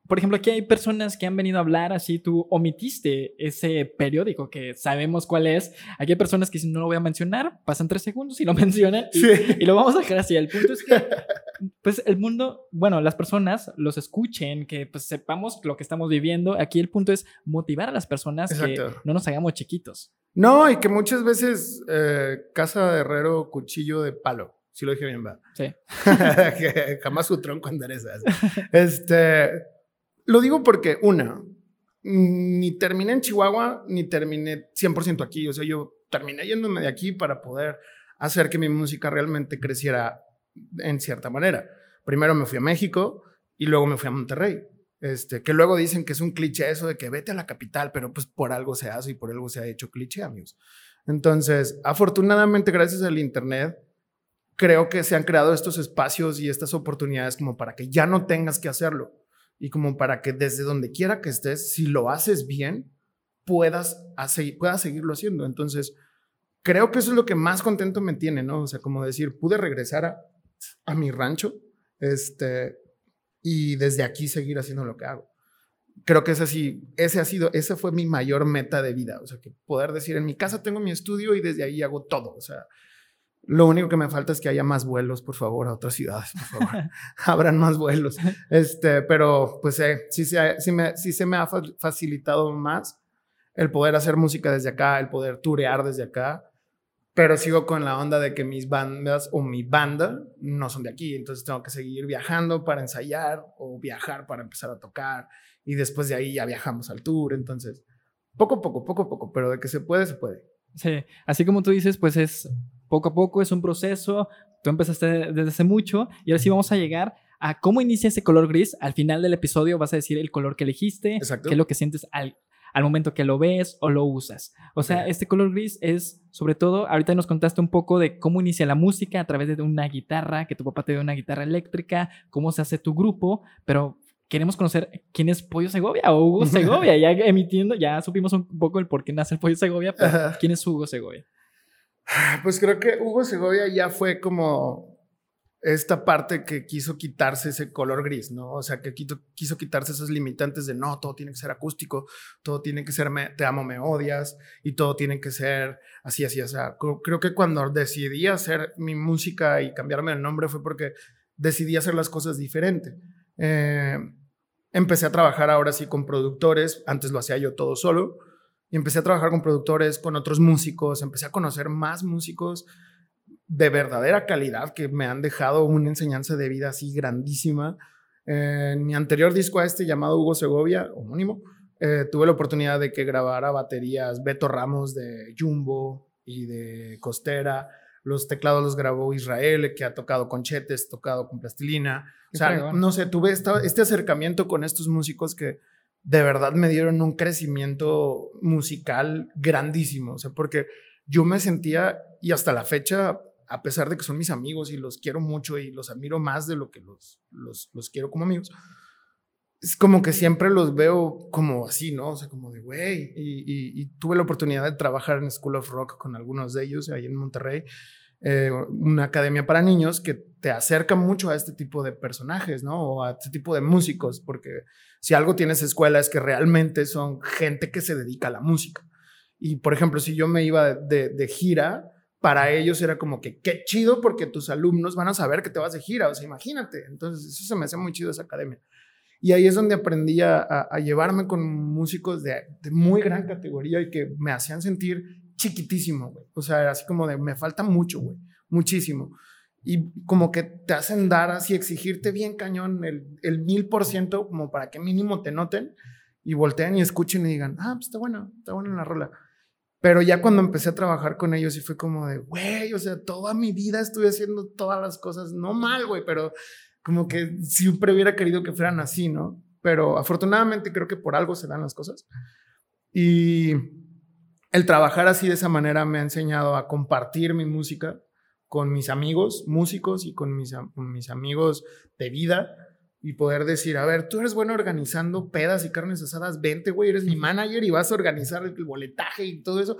Por ejemplo, aquí hay personas que han venido a hablar así, tú omitiste ese periódico que sabemos cuál es. Aquí hay personas que dicen, no lo voy a mencionar, pasan tres segundos y lo mencionan y, Sí. y lo vamos a dejar así. El punto es que, pues el mundo, bueno, las personas los escuchen, que pues sepamos lo que estamos viviendo. Aquí el punto es motivar a las personas Exacto. que no nos hagamos chiquitos. No, y que muchas veces eh, casa de herrero, cuchillo de palo. Si lo dije bien, va. Sí. que jamás su tronco enderezas. Este, lo digo porque, una, ni terminé en Chihuahua, ni terminé 100% aquí. O sea, yo terminé yéndome de aquí para poder hacer que mi música realmente creciera en cierta manera. Primero me fui a México y luego me fui a Monterrey. Este, que luego dicen que es un cliché eso de que vete a la capital, pero pues por algo se hace y por algo se ha hecho cliché, amigos. Entonces, afortunadamente, gracias al Internet, creo que se han creado estos espacios y estas oportunidades como para que ya no tengas que hacerlo y como para que desde donde quiera que estés, si lo haces bien, puedas, puedas seguirlo haciendo. Entonces, creo que eso es lo que más contento me tiene, ¿no? O sea, como decir, pude regresar a, a mi rancho, este, y desde aquí seguir haciendo lo que hago. Creo que ese sí, ese ha sido, esa fue mi mayor meta de vida, o sea, que poder decir, en mi casa tengo mi estudio y desde ahí hago todo, o sea, lo único que me falta es que haya más vuelos, por favor, a otras ciudades, por favor. Habrán más vuelos. Este, pero pues eh, sí, sí, me, sí se me ha facilitado más el poder hacer música desde acá, el poder turear desde acá pero sigo con la onda de que mis bandas o mi banda no son de aquí, entonces tengo que seguir viajando para ensayar o viajar para empezar a tocar y después de ahí ya viajamos al tour, entonces poco a poco, poco a poco, pero de que se puede, se puede. Sí, así como tú dices, pues es poco a poco, es un proceso, tú empezaste desde hace mucho y ahora sí vamos a llegar a cómo inicia ese color gris. Al final del episodio vas a decir el color que elegiste, qué es lo que sientes al al momento que lo ves o lo usas. O sea, este color gris es sobre todo, ahorita nos contaste un poco de cómo inicia la música a través de una guitarra, que tu papá te dio una guitarra eléctrica, cómo se hace tu grupo, pero queremos conocer quién es Pollo Segovia o Hugo Segovia, ya emitiendo, ya supimos un poco el por qué nace el Pollo Segovia, pero ¿quién es Hugo Segovia? Pues creo que Hugo Segovia ya fue como esta parte que quiso quitarse ese color gris, ¿no? O sea, que quiso quitarse esos limitantes de no, todo tiene que ser acústico, todo tiene que ser te amo, me odias, y todo tiene que ser así, así. O sea, creo, que cuando decidí hacer mi música y cambiarme el nombre fue porque decidí hacer las cosas diferente. Eh, empecé a trabajar ahora sí con productores, antes lo hacía yo todo solo, y empecé a trabajar con productores, con otros músicos, empecé a conocer más músicos de verdadera calidad que me han dejado una enseñanza de vida así grandísima. en mi anterior disco a este llamado Hugo Segovia, homónimo, eh, tuve la oportunidad de que grabara baterías Beto Ramos de Jumbo y de Costera. Los teclados los grabó Israel, que ha tocado con Chetes, tocado con Plastilina. O sea, no sé, tuve este acercamiento con estos músicos que de verdad me dieron un crecimiento musical grandísimo. O sea, porque yo me sentía, y hasta la fecha, a pesar de que son mis amigos y los quiero mucho y los admiro más de lo que los, los, quiero como amigos, es como que siempre los veo como así, ¿no? O sea, como de, güey, y, tuve la oportunidad de trabajar en School of Rock con algunos de ellos ahí en Monterrey, eh, una academia para niños que te acerca mucho a este tipo de personajes, ¿no? O a este tipo de músicos, porque si algo tienes escuela es que realmente son gente que se dedica a la música. Y, por ejemplo, si yo me iba de, de gira, para ellos era como que qué chido porque tus alumnos van a saber que te vas de gira, o sea, imagínate. Entonces, eso se me hace muy chido esa academia. Y ahí es donde aprendí a, llevarme con músicos de, muy gran categoría y que me hacían sentir chiquitísimo, güey. O sea, así como de, me falta mucho, güey, muchísimo. Y como que te hacen dar así, exigirte bien cañón el mil por ciento, como para que mínimo te noten y volteen y escuchen y digan, ah, pues está bueno, está bueno la rola. Pero ya cuando empecé a trabajar con ellos y fue como de, güey, o sea, toda mi vida estuve haciendo todas las cosas, no mal, güey, pero como que siempre hubiera querido que fueran así, ¿no? Pero afortunadamente creo que por algo se dan las cosas. Y el trabajar así de esa manera me ha enseñado a compartir mi música con mis amigos músicos y con mis, con mis amigos de vida y poder decir, a ver, tú eres bueno organizando pedas y carnes asadas, vente, güey, eres mi manager y vas a organizar el boletaje y todo eso.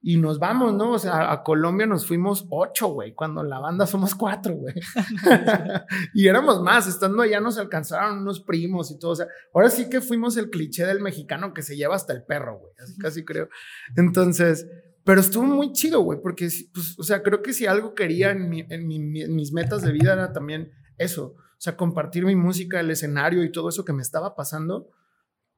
Y nos vamos, ¿no? O sea, a Colombia nos fuimos ocho, güey, cuando la banda somos cuatro, güey. y éramos más, estando allá nos alcanzaron unos primos y todo. O sea, ahora sí que fuimos el cliché del mexicano que se lleva hasta el perro, güey, así casi creo. Entonces, pero estuvo muy chido, güey, porque, pues, o sea, creo que si algo quería en, en mis metas de vida era también eso o sea, compartir mi música, el escenario y todo eso que me estaba pasando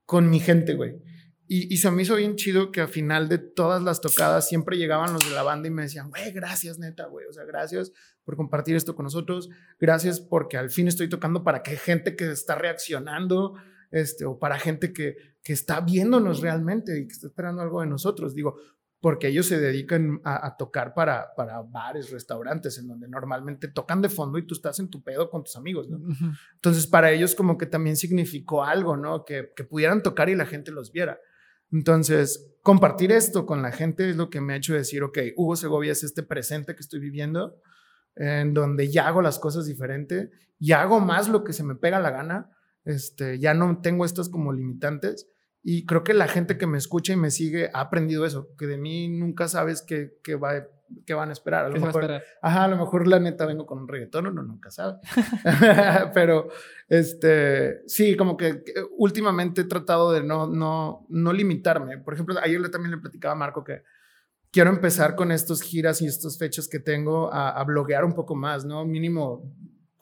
con mi gente, güey. Y, y, se me hizo bien chido que al final de todas las tocadas siempre llegaban los de la banda y me decían, güey, gracias, neta, güey. O sea, gracias por compartir esto con nosotros. Gracias porque al fin estoy tocando para que gente que está reaccionando, este, o para gente que, que está viéndonos realmente y que está esperando algo de nosotros. Digo, porque ellos se dedican a, tocar para, para bares, restaurantes, en donde normalmente tocan de fondo y tú estás en tu pedo con tus amigos, ¿no? Entonces, para ellos como que también significó algo, ¿no? Que, que pudieran tocar y la gente los viera. Entonces, compartir esto con la gente es lo que me ha hecho decir, ok, Hugo Segovia es este presente que estoy viviendo, en donde ya hago las cosas diferente, ya hago más lo que se me pega la gana, este, ya no tengo estas como limitantes y creo que la gente que me escucha y me sigue ha aprendido eso, que de mí nunca sabes qué, qué va, qué van a esperar. A lo mejor, Ajá, a lo mejor la neta vengo con un reggaetón, uno nunca sabe. Pero, este, sí, como que, últimamente he tratado de no, no, no limitarme. Por ejemplo, ayer también le platicaba a Marco que quiero empezar con estos giras y estos fechas que tengo a, a bloguear un poco más, ¿no? Mínimo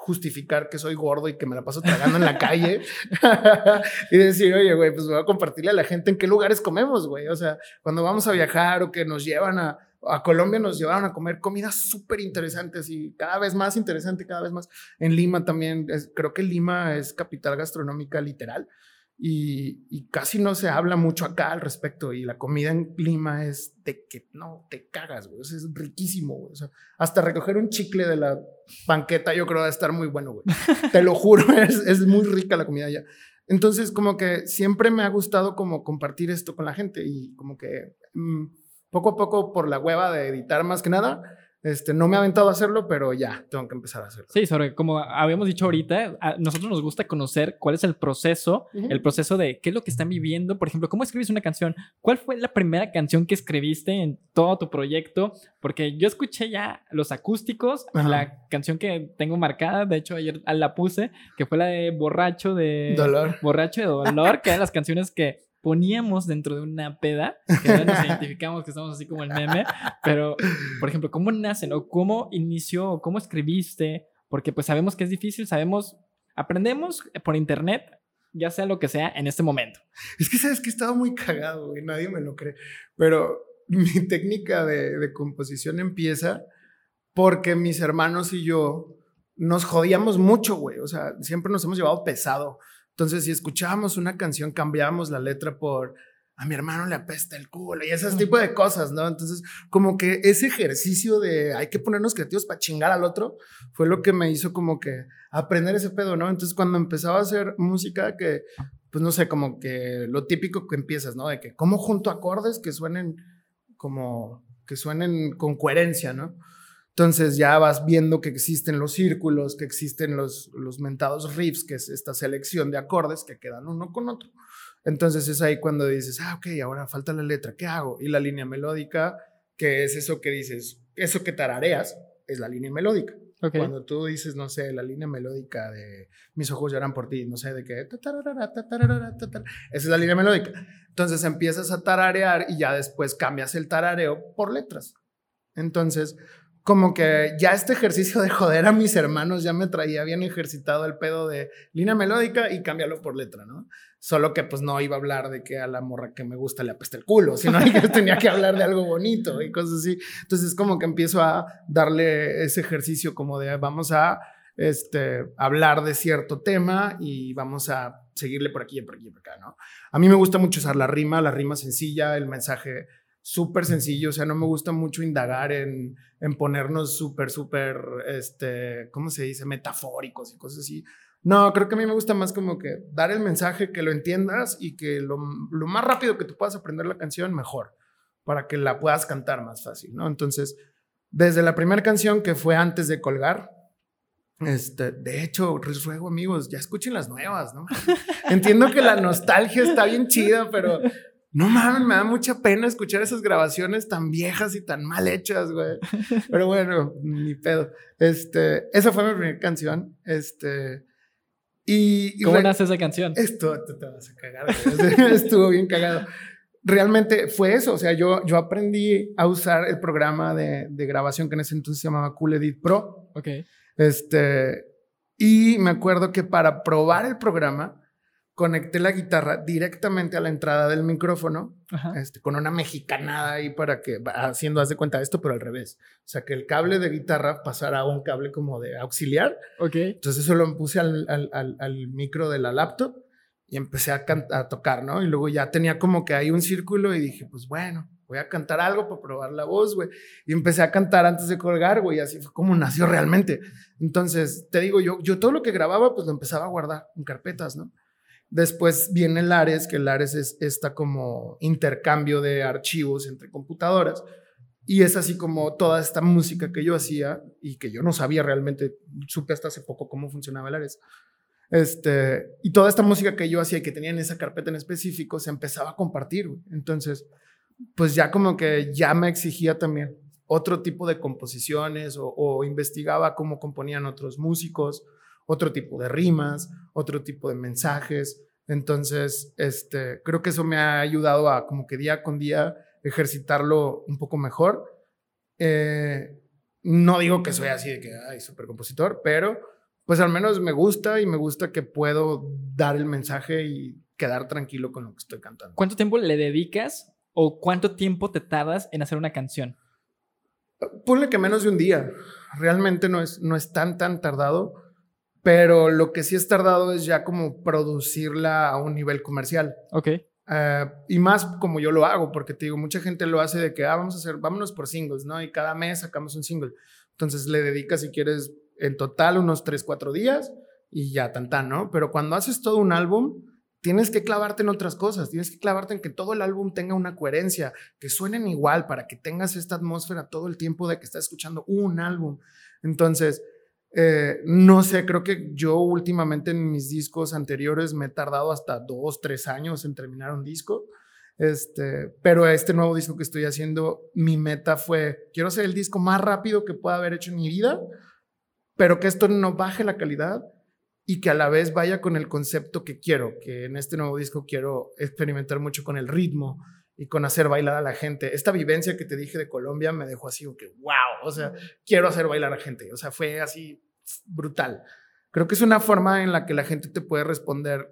justificar que soy gordo y que me la paso tragando en la calle y decir, oye, güey, pues voy a compartirle a la gente en qué lugares comemos, güey. O sea, cuando vamos a viajar o que nos llevan a, a Colombia, nos llevaron a comer comidas súper interesantes y cada vez más interesante, cada vez más. En Lima también, creo que Lima es capital gastronómica literal y, casi no se habla mucho acá al respecto. Y la comida en Lima es de que no te cagas, güey. es riquísimo, güey. O sea, hasta recoger un chicle de la banqueta, yo creo va a estar muy bueno, güey. te lo juro, es, es, muy rica la comida allá. Entonces, como que siempre me ha gustado como compartir esto con la gente y como que mm, poco a poco por la hueva de editar más que nada este, no me ha aventado a hacerlo, pero ya, tengo que empezar a hacerlo. Sí, sobre como habíamos dicho ahorita, a nosotros nos gusta conocer cuál es el proceso, el proceso de qué es lo que están viviendo. Por ejemplo, ¿cómo escribes una canción? ¿Cuál fue la primera canción que escribiste en todo tu proyecto? Porque yo escuché ya los acústicos, la canción que tengo marcada, de hecho ayer la puse, que fue la de Borracho de... Dolor. Borracho de Dolor, que eran las canciones que poníamos dentro de una peda, que no nos identificamos que estamos así como el meme, pero, por ejemplo, ¿cómo nacen o cómo inició o cómo escribiste? Porque pues sabemos que es difícil, sabemos, aprendemos por internet, ya sea lo que sea, en este momento. Es que sabes que estaba muy cagado, y nadie me lo cree, pero mi técnica de, de composición empieza porque mis hermanos y yo nos jodíamos mucho, güey, o sea, siempre nos hemos llevado pesado. Entonces, si escuchábamos una canción, cambiábamos la letra por a mi hermano le apesta el culo y ese tipo de cosas, ¿no? Entonces, como que ese ejercicio de hay que ponernos creativos para chingar al otro fue lo que me hizo como que aprender ese pedo, ¿no? Entonces, cuando empezaba a hacer música que, pues no sé, como que lo típico que empiezas, ¿no? De que cómo junto acordes que suenen como, que suenen con coherencia, ¿no? Entonces ya vas viendo que existen los círculos, que existen los, los mentados riffs, que es esta selección de acordes que quedan uno con otro. Entonces es ahí cuando dices, ah, ok, ahora falta la letra, ¿qué hago? Y la línea melódica, que es eso que dices, eso que tarareas, es la línea melódica. Cuando tú dices, no sé, la línea melódica de mis ojos lloran por ti, no sé, de qué, esa es la línea melódica. Entonces empiezas a tararear y ya después cambias el tarareo por letras. Entonces, como que ya este ejercicio de joder a mis hermanos ya me traía bien ejercitado el pedo de línea melódica y cámbialo por letra, ¿no? Solo que pues no iba a hablar de que a la morra que me gusta le apesta el culo, sino que tenía que hablar de algo bonito y cosas así. Entonces como que empiezo a darle ese ejercicio como de vamos a este, hablar de cierto tema y vamos a seguirle por aquí y por aquí y por acá, ¿no? A mí me gusta mucho usar la rima, la rima sencilla, el mensaje súper sencillo, o sea, no me gusta mucho indagar en, en ponernos súper, súper, este, ¿cómo se dice? Metafóricos y cosas así. No, creo que a mí me gusta más como que dar el mensaje, que lo entiendas y que lo, lo más rápido que tú puedas aprender la canción, mejor, para que la puedas cantar más fácil, ¿no? Entonces, desde la primera canción que fue antes de colgar, este, de hecho, les ruego amigos, ya escuchen las nuevas, ¿no? Entiendo que la nostalgia está bien chida, pero no mames, me da mucha pena escuchar esas grabaciones tan viejas y tan mal hechas, güey. Pero bueno, ni pedo. Este, esa fue mi primera canción. Este, y. ¿Cómo nace esa canción? Esto te, vas a cagar, Estuvo bien cagado. Realmente fue eso. O sea, yo, yo aprendí a usar el programa de, de grabación que en ese entonces se llamaba Cool Edit Pro. Ok. Este, y me acuerdo que para probar el programa, conecté la guitarra directamente a la entrada del micrófono, este, con una mexicanada ahí para que, haciendo, haz de cuenta esto, pero al revés. O sea, que el cable de guitarra pasara a un cable como de auxiliar. Ok. Entonces eso lo puse al, al, al, micro de la laptop y empecé a, a tocar, ¿no? Y luego ya tenía como que ahí un círculo y dije, pues bueno, voy a cantar algo para probar la voz, güey. Y empecé a cantar antes de colgar, güey, así fue como nació realmente. Entonces, te digo, yo, yo todo lo que grababa, pues lo empezaba a guardar en carpetas, ¿no? Después viene el Ares, que el Ares es esta como intercambio de archivos entre computadoras. Y es así como toda esta música que yo hacía y que yo no sabía realmente, supe hasta hace poco cómo funcionaba el Ares. Este, y toda esta música que yo hacía y que tenía en esa carpeta en específico se empezaba a compartir. Entonces, pues ya como que ya me exigía también otro tipo de composiciones o, investigaba cómo componían otros músicos, otro tipo de rimas, otro tipo de mensajes. Entonces, este, creo que eso me ha ayudado a como que día con día ejercitarlo un poco mejor. Eh, no digo que soy así de que, ay, súper compositor, pero pues al menos me gusta y me gusta que puedo dar el mensaje y quedar tranquilo con lo que estoy cantando. ¿Cuánto tiempo le dedicas o cuánto tiempo te tardas en hacer una canción? Ponle que menos de un día. Realmente no es, no es tan, tan tardado, pero lo que sí es tardado es ya como producirla a un nivel comercial. Ok. Eh, y más como yo lo hago, porque te digo, mucha gente lo hace de que, ah, vamos a hacer, vámonos por singles, ¿no? Y cada mes sacamos un single. Entonces le dedicas, si quieres, en total unos 3, 4 días y ya, tan, tan, ¿no? Pero cuando haces todo un álbum, tienes que clavarte en otras cosas, tienes que clavarte en que todo el álbum tenga una coherencia, que suenen igual para que tengas esta atmósfera todo el tiempo de que estás escuchando un álbum. Entonces, eh, no sé, creo que yo últimamente en mis discos anteriores me he tardado hasta dos, tres años en terminar un disco. Este, pero este nuevo disco que estoy haciendo, mi meta fue, quiero hacer el disco más rápido que pueda haber hecho en mi vida, pero que esto no baje la calidad y que a la vez vaya con el concepto que quiero, que en este nuevo disco quiero experimentar mucho con el ritmo y con hacer bailar a la gente. Esta vivencia que te dije de Colombia me dejó así, que wow, o sea, quiero hacer bailar a la gente, o sea, fue así brutal. Creo que es una forma en la que la gente te puede responder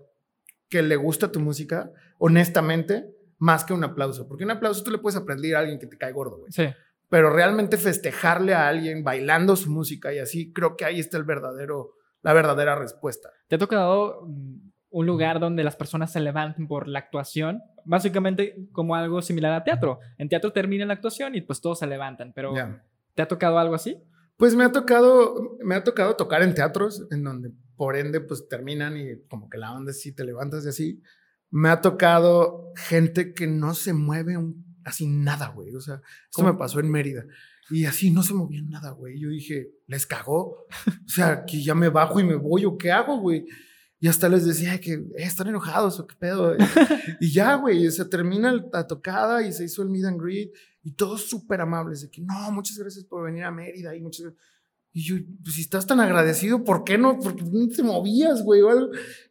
que le gusta tu música, honestamente, más que un aplauso, porque un aplauso tú le puedes aprender a alguien que te cae gordo, güey. Sí. Pero realmente festejarle a alguien bailando su música y así, creo que ahí está el verdadero la verdadera respuesta. ¿Te ha tocado mm, un lugar donde las personas se levanten por la actuación? Básicamente como algo similar a teatro. En teatro termina la actuación y pues todos se levantan, pero ¿te ha tocado algo así? Pues me ha tocado, me ha tocado tocar en teatros en donde por ende pues terminan y como que la onda sí te levantas y así. Me ha tocado gente que no se mueve así nada, güey. O sea, esto me pasó en Mérida. Y así no se movían nada, güey. Yo dije, ¿les cagó? O sea, que ya me bajo y me voy, ¿o qué hago, güey? Y hasta les decía que eh, están enojados o qué pedo. y ya, güey, se termina la tocada y se hizo el meet and greet y todos súper amables de que no, muchas gracias por venir a Mérida y muchas Y yo, pues si estás tan agradecido, ¿por qué no? ¿Por qué no te movías, güey?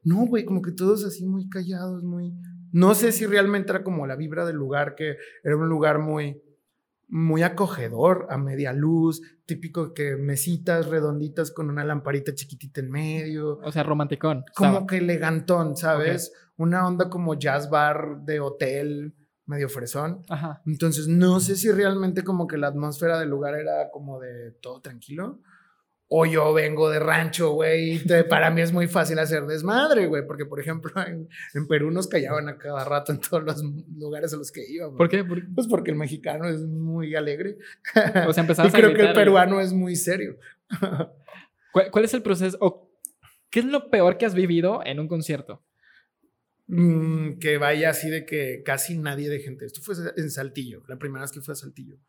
No, güey, como que todos así muy callados, muy... No sé si realmente era como la vibra del lugar, que era un lugar muy muy acogedor, a media luz, típico que mesitas redonditas con una lamparita chiquitita en medio. O sea, romanticón. Como que elegantón, ¿sabes? Una onda como jazz bar de hotel, medio fresón. Ajá. Entonces, no sé si realmente como que la atmósfera del lugar era como de todo tranquilo o yo vengo de rancho, güey, para mí es muy fácil hacer desmadre, güey, porque por ejemplo en, Perú nos callaban a cada rato en todos los lugares a los que íbamos. ¿Por qué? Pues porque el mexicano es muy alegre. O sea, empezabas y creo que el peruano es muy serio. ¿Cuál, es el proceso o qué es lo peor que has vivido en un concierto? Mm, que vaya así de que casi nadie de gente. Esto fue en Saltillo, la primera vez que fue a Saltillo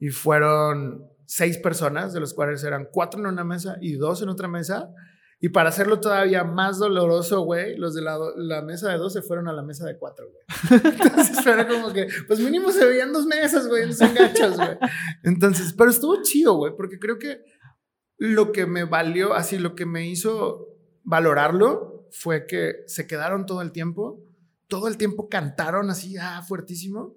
y fueron seis personas, de los cuales eran cuatro en una mesa y dos en otra mesa. Y para hacerlo todavía más doloroso, güey, los de la, la, mesa de dos se fueron a la mesa de cuatro, güey. Entonces era como que, pues mínimo se veían dos mesas, güey, no son gachos, güey. Entonces, pero estuvo chido, güey, porque creo que lo que me valió, así lo que me hizo valorarlo fue que se quedaron todo el tiempo, todo el tiempo cantaron así, ah, fuertísimo.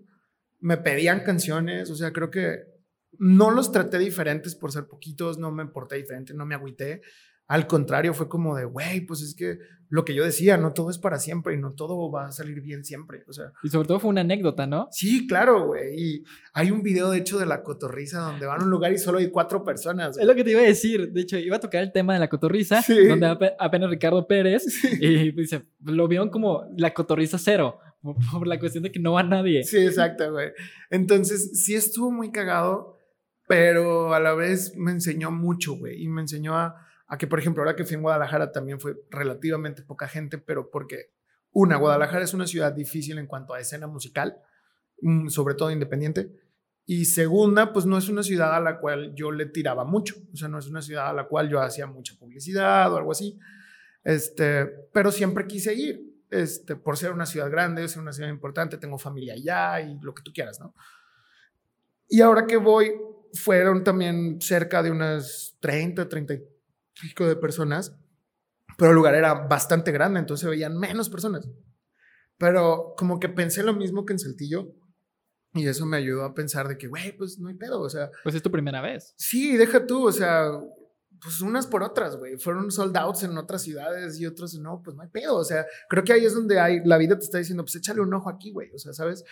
Me pedían canciones, o sea, creo que no los traté diferentes por ser poquitos, no me importé diferente, no me agüité. Al contrario, fue como de, güey, pues es que lo que yo decía, no todo es para siempre y no todo va a salir bien siempre. O sea, y sobre todo fue una anécdota, ¿no? Sí, claro, güey. Y hay un video, de hecho, de la cotorriza donde van a un lugar y solo hay cuatro personas. Es lo que te iba a decir. De hecho, iba a tocar el tema de la cotorriza, donde apenas Ricardo Pérez y dice, lo vieron como la cotorriza cero, por la cuestión de que no va nadie. Sí, exacto, güey. Entonces, sí estuvo muy cagado, pero a la vez me enseñó mucho, güey. Y me enseñó a a que, por ejemplo, ahora que fui en Guadalajara también fue relativamente poca gente, pero porque, una, Guadalajara es una ciudad difícil en cuanto a escena musical, mm, sobre todo independiente. Y segunda, pues no es una ciudad a la cual yo le tiraba mucho. O sea, no es una ciudad a la cual yo hacía mucha publicidad o algo así. Este, pero siempre quise ir, este, por ser una ciudad grande, ser una ciudad importante, tengo familia allá y lo que tú quieras, ¿no? Y ahora que voy, fueron también cerca de unas 30, 30, pico de personas, pero el lugar era bastante grande, entonces veían menos personas. Pero como que pensé lo mismo que en Saltillo y eso me ayudó a pensar de que, güey, pues no hay pedo, o sea. Pues es tu primera vez. Sí, deja tú, o sea, pues unas por otras, güey. Fueron sold outs en otras ciudades y otros no, pues no hay pedo. O sea, creo que ahí es donde hay, la vida te está diciendo, pues échale un ojo aquí, güey. O sea, ¿sabes?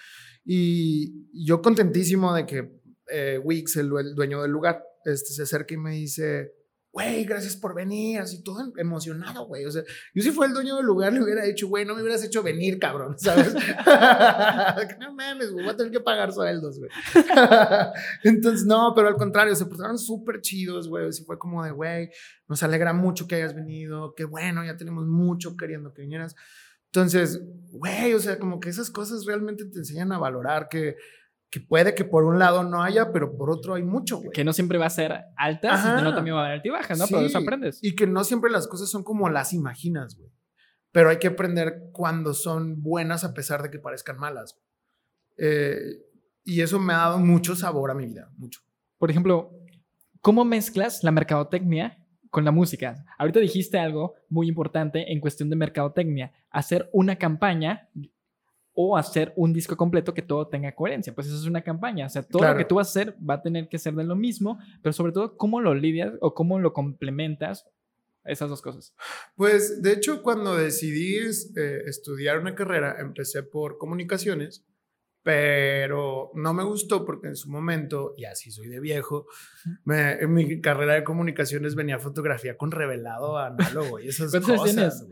Y yo contentísimo de que eh, Wix, el, el, dueño del lugar, este, se acerca y me dice, güey, gracias por venir, así todo emocionado, güey. O sea, yo si fuera el dueño del lugar le hubiera dicho, güey, no me hubieras hecho venir, cabrón, ¿sabes? no mames, güey, voy a tener que pagar sueldos, güey. Entonces, no, pero al contrario, se portaron súper chidos, güey. Así fue como de, güey, nos alegra mucho que hayas venido, qué bueno, ya tenemos mucho queriendo que vinieras. Entonces, güey, o sea, como que esas cosas realmente te enseñan a valorar que que puede que por un lado no haya, pero por otro hay mucho, güey. Que no siempre va a ser alta, sino también va a haber altibajas, ¿no? pero eso aprendes. Y que no siempre las cosas son como las imaginas, güey. Pero hay que aprender cuando son buenas a pesar de que parezcan malas. Eh, y eso me ha dado mucho sabor a mi vida, mucho. Por ejemplo, ¿cómo mezclas la mercadotecnia con la música? Ahorita dijiste algo muy importante en cuestión de mercadotecnia, hacer una campaña o hacer un disco completo que todo tenga coherencia. Pues eso es una campaña. O sea, todo lo que tú vas a hacer va a tener que ser de lo mismo, pero sobre todo, ¿cómo lo lidias o cómo lo complementas? Esas dos cosas. Pues de hecho, cuando decidí eh, estudiar una carrera, empecé por comunicaciones, pero no me gustó porque en su momento, y así soy de viejo, en mi carrera de comunicaciones venía fotografía con revelado análogo y esas cosas.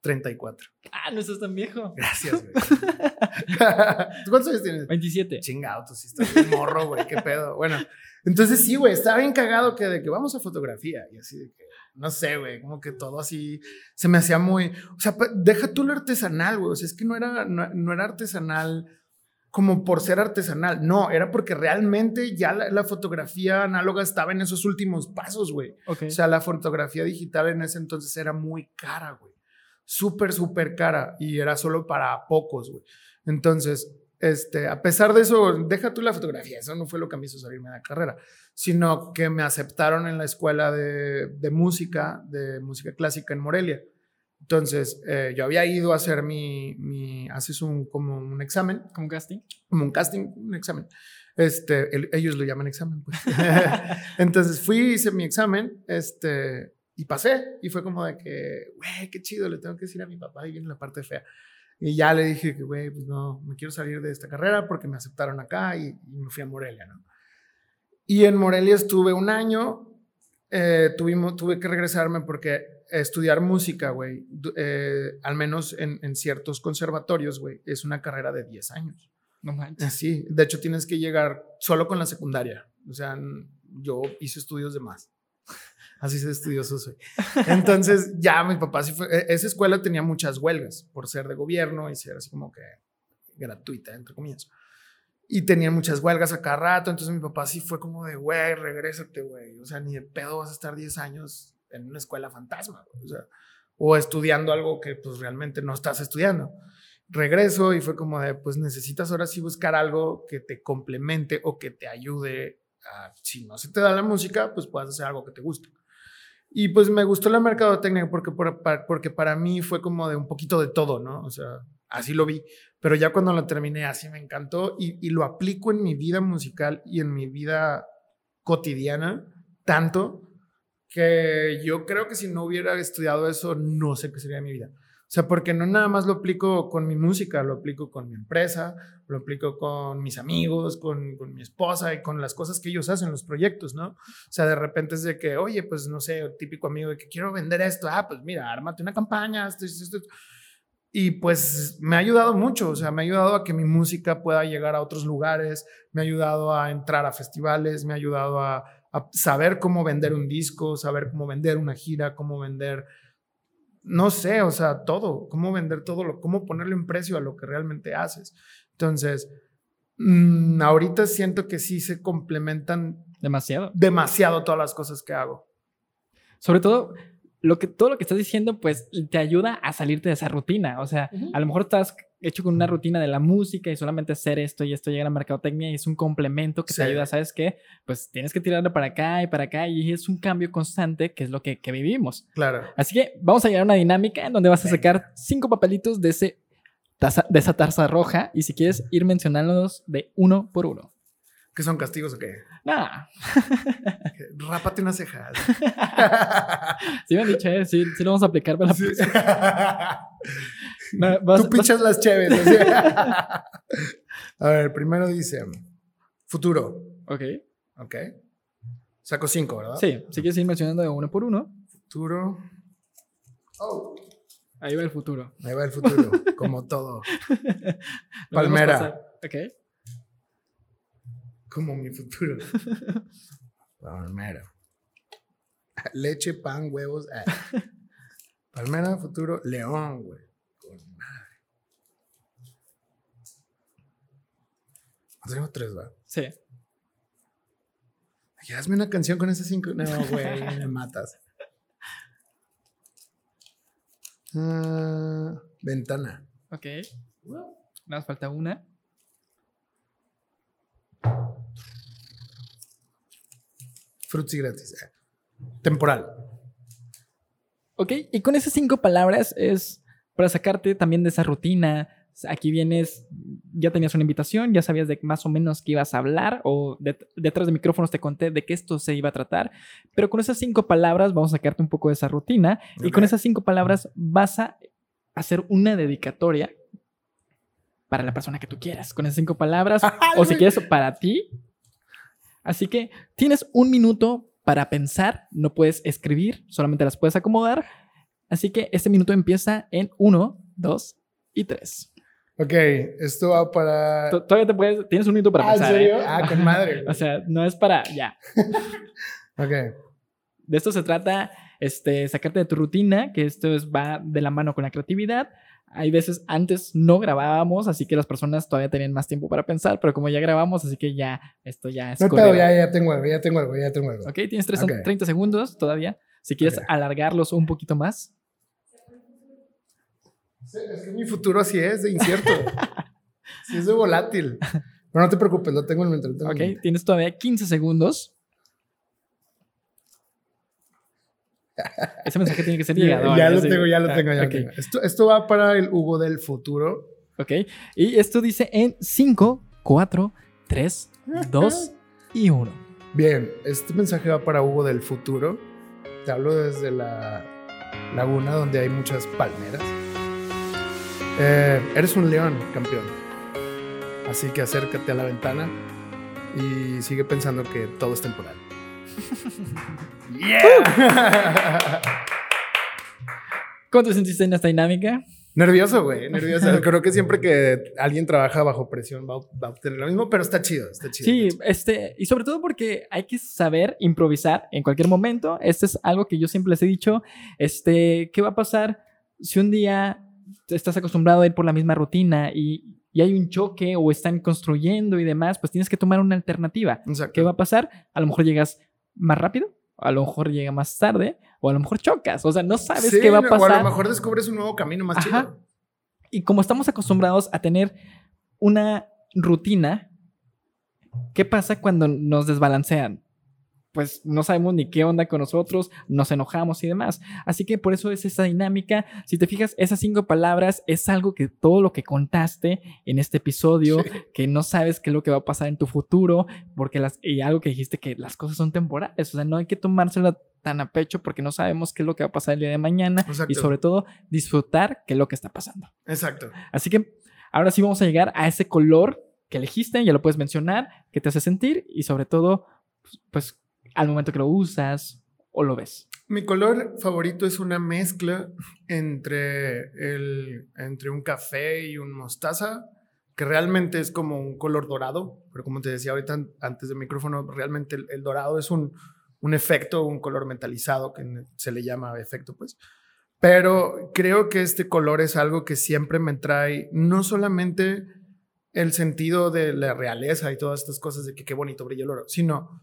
34. Ah, no estás tan viejo. Gracias, güey. cuántos años tienes? 27. Chingado, tú sí estás un morro, güey, qué pedo. Bueno, entonces sí, güey, estaba bien cagado que de que vamos a fotografía y así de que, no sé, güey, como que todo así se me hacía muy, o sea, deja tú lo artesanal, güey, o sea, es que no era, no, era artesanal como por ser artesanal, no, era porque realmente ya la, fotografía análoga estaba en esos últimos pasos, güey. O sea, la fotografía digital en ese entonces era muy cara, güey súper, súper cara y era solo para pocos, güey. Entonces, este, a pesar de eso, deja tú la fotografía, eso no fue lo que me hizo salirme de la carrera, sino que me aceptaron en la escuela de, de música, de música clásica en Morelia. Entonces, eh, yo había ido a hacer mi, mi, haces un, como un examen. ¿Como un casting? Como un casting, un examen. Este, ellos lo llaman examen, pues. Entonces fui, hice mi examen, este, y pasé, y fue como de que, güey, qué chido, le tengo que decir a mi papá, y viene la parte fea. Y ya le dije que, güey, pues no, me quiero salir de esta carrera porque me aceptaron acá y, me fui a Morelia, ¿no? Y en Morelia estuve un año, eh, tuvimos, tuve que regresarme porque estudiar música, güey, eh, al menos en, en, ciertos conservatorios, güey, es una carrera de 10 años. No manches. Sí, de hecho tienes que llegar solo con la secundaria. O sea, yo hice estudios de más. Así se estudioso soy. Entonces, ya mi papá sí fue. E, esa escuela tenía muchas huelgas por ser de gobierno y ser así como que gratuita, entre comillas. Y tenían muchas huelgas a cada rato. Entonces, mi papá sí fue como de, güey, regrésate, güey. O sea, ni de pedo vas a estar 10 años en una escuela fantasma, O sea, o estudiando algo que pues realmente no estás estudiando. Regreso y fue como de, pues necesitas ahora sí buscar algo que te complemente o que te ayude a, si no se te da la música, pues puedas hacer algo que te guste. Y pues me gustó la mercadotecnia porque, porque para mí fue como de un poquito de todo, ¿no? O sea, así lo vi. Pero ya cuando lo terminé, así me encantó y, y lo aplico en mi vida musical y en mi vida cotidiana tanto que yo creo que si no hubiera estudiado eso, no sé qué sería mi vida. O sea, porque no nada más lo aplico con mi música, lo aplico con mi empresa, lo aplico con mis amigos, con, con, mi esposa y con las cosas que ellos hacen, los proyectos, ¿no? O sea, de repente es de que, oye, pues no sé, típico amigo de que quiero vender esto, ah, pues mira, ármate una campaña, esto, esto, esto. Y pues me ha ayudado mucho, o sea, me ha ayudado a que mi música pueda llegar a otros lugares, me ha ayudado a entrar a festivales, me ha ayudado a, a saber cómo vender un disco, saber cómo vender una gira, cómo vender no sé, o sea, todo, cómo vender todo, lo, cómo ponerle un precio a lo que realmente haces. Entonces, mmm, ahorita siento que sí se complementan demasiado. Demasiado todas las cosas que hago. Sobre todo, lo que, todo lo que estás diciendo, pues te ayuda a salirte de esa rutina. O sea, uh -huh. a lo mejor estás hecho con una rutina de la música y solamente hacer esto y esto llega a la mercadotecnia y es un complemento que sí. te ayuda, ¿sabes qué? Pues tienes que tirarlo para acá y para acá y es un cambio constante que es lo que, que vivimos. Claro. Así que vamos a llegar a una dinámica en donde vas a sacar cinco papelitos de, ese taza, de esa taza roja y si quieres ir mencionándolos de uno por uno. ¿Qué son castigos o qué? Nah. Rápate unas cejas. sí me han dicho, ¿eh? sí, sí lo vamos a aplicar para la sí. no, vas, Tú pinchas vas... las chéves. ¿sí? a ver, primero dice futuro. Ok. Ok. Saco cinco, ¿verdad? Sí, sí quieres ir mencionando de uno por uno. Futuro. Oh. Ahí va el futuro. Ahí va el futuro, como todo. Palmera. Ok como mi futuro. Palmera. Leche, pan, huevos. Ah. Palmera, futuro, león, güey. Con madre. Tenemos tres, ¿va? Sí. Ay, hazme una canción con esas cinco. No, güey, me matas. Uh, ventana. Ok. Nos falta una. Fruits y gratis. Temporal. Ok, y con esas cinco palabras es para sacarte también de esa rutina. Aquí vienes, ya tenías una invitación, ya sabías de más o menos qué ibas a hablar o de, detrás de micrófonos te conté de qué esto se iba a tratar, pero con esas cinco palabras vamos a sacarte un poco de esa rutina okay. y con esas cinco palabras vas a hacer una dedicatoria para la persona que tú quieras, con esas cinco palabras o si quieres para ti Así que tienes un minuto para pensar, no puedes escribir, solamente las puedes acomodar. Así que este minuto empieza en 1, 2 y 3. Ok, esto va para. Todavía te puedes. Tienes un minuto para ¿Ah, pensar. ¿En serio? ¿eh? Ah, con madre. o sea, no es para. Ya. ok. De esto se trata, este, sacarte de tu rutina, que esto es, va de la mano con la creatividad. Hay veces antes no grabábamos, así que las personas todavía tenían más tiempo para pensar, pero como ya grabamos, así que ya esto ya es. No, pero ya, ya tengo algo, ya tengo algo, ya tengo algo. Ok, tienes tres, okay. 30 segundos todavía. Si quieres okay. alargarlos un poquito más. Es que mi futuro así es, de incierto. sí es de volátil. Pero no te preocupes, lo tengo en mente. Ok, tienes todavía 15 segundos. Ese mensaje tiene que ser llegador. ya, lo tengo, ya lo tengo, ya lo tengo. Esto, esto va para el Hugo del futuro. Ok. Y esto dice en 5, 4, 3, 2 y 1. Bien, este mensaje va para Hugo del futuro. Te hablo desde la laguna donde hay muchas palmeras. Eh, eres un león, campeón. Así que acércate a la ventana y sigue pensando que todo es temporal. ¡Yeah! ¿Cómo te sentiste en esta dinámica? Nervioso, güey, nervioso. Creo que siempre que alguien trabaja bajo presión va, va, a obtener lo mismo, pero está chido, está chido. Sí, está chido. este, y sobre todo porque hay que saber improvisar en cualquier momento. Este es algo que yo siempre les he dicho. Este, ¿qué va a pasar si un día estás acostumbrado a ir por la misma rutina y, y hay un choque o están construyendo y demás? Pues tienes que tomar una alternativa. Exacto. ¿Qué va a pasar? A lo mejor llegas más rápido, a lo mejor llega más tarde, o a lo mejor chocas. O sea, no sabes sí, qué va a pasar. O a lo mejor descubres un nuevo camino más Ajá. chido. Y como estamos acostumbrados a tener una rutina, ¿qué pasa cuando nos desbalancean? Pues no sabemos ni qué onda con nosotros, nos enojamos y demás. Así que por eso es esa dinámica. Si te fijas, esas cinco palabras es algo que todo lo que contaste en este episodio, que no sabes qué es lo que va a pasar en tu futuro, porque las, y algo que dijiste que las cosas son temporales, o sea, no hay que tomársela tan a pecho porque no sabemos qué es lo que va a pasar el día de mañana y sobre todo disfrutar qué es lo que está pasando. Exacto. Así que ahora sí vamos a llegar a ese color que elegiste, ya lo puedes mencionar, que te hace sentir y sobre todo, pues al momento que lo usas o lo ves? Mi color favorito es una mezcla entre, el, entre un café y un mostaza, que realmente es como un color dorado, pero como te decía ahorita antes del micrófono, realmente el, dorado es un, un, efecto, un color metalizado que se le llama efecto, pues. Pero creo que este color es algo que siempre me trae no solamente el sentido de la realeza y todas estas cosas de que qué bonito brilla el oro, sino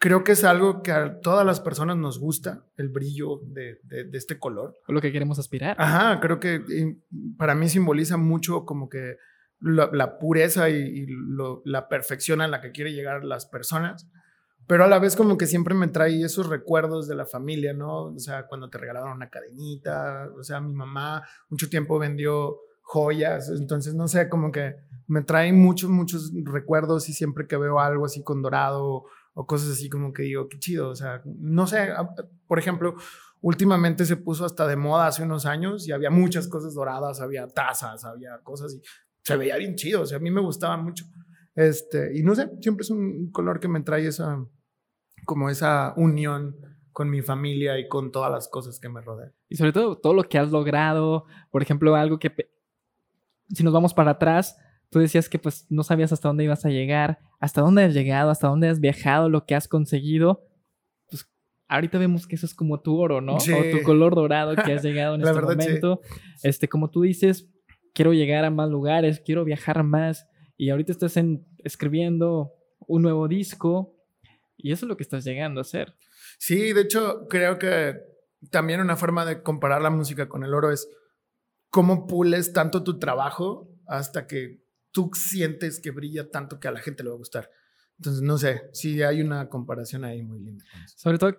creo que es algo que a todas las personas nos gusta, el brillo de, este color. Lo que queremos aspirar. Ajá, creo que para mí simboliza mucho como que la, pureza y, la perfección a la que quiere llegar las personas, pero a la vez como que siempre me trae esos recuerdos de la familia, ¿no? O sea, cuando te regalaron una cadenita, o sea, mi mamá mucho tiempo vendió joyas, entonces no sé, como que me trae muchos, muchos recuerdos y siempre que veo algo así con dorado o cosas así como que digo, qué chido, o sea, no sé, por ejemplo, últimamente se puso hasta de moda hace unos años y había muchas cosas doradas, había tazas, había cosas y se veía bien chido, o sea, a mí me gustaba mucho. Este, y no sé, siempre es un color que me trae esa, como esa unión con mi familia y con todas las cosas que me rodean. Y sobre todo todo lo que has logrado, por ejemplo, algo que, si nos vamos para atrás, tú decías que pues no sabías hasta dónde ibas a llegar, hasta dónde has llegado, hasta dónde has viajado, lo que has conseguido. Pues ahorita vemos que eso es como tu oro, ¿no? O tu color dorado que has llegado en este momento. Este, como tú dices, quiero llegar a más lugares, quiero viajar más. Y ahorita estás escribiendo un nuevo disco y eso es lo que estás llegando a hacer. Sí, de hecho, creo que también una forma de comparar la música con el oro es cómo pules tanto tu trabajo hasta que tú sientes que brilla tanto que a la gente le va a gustar. Entonces, no sé, sí hay una comparación ahí muy linda. Sobre todo,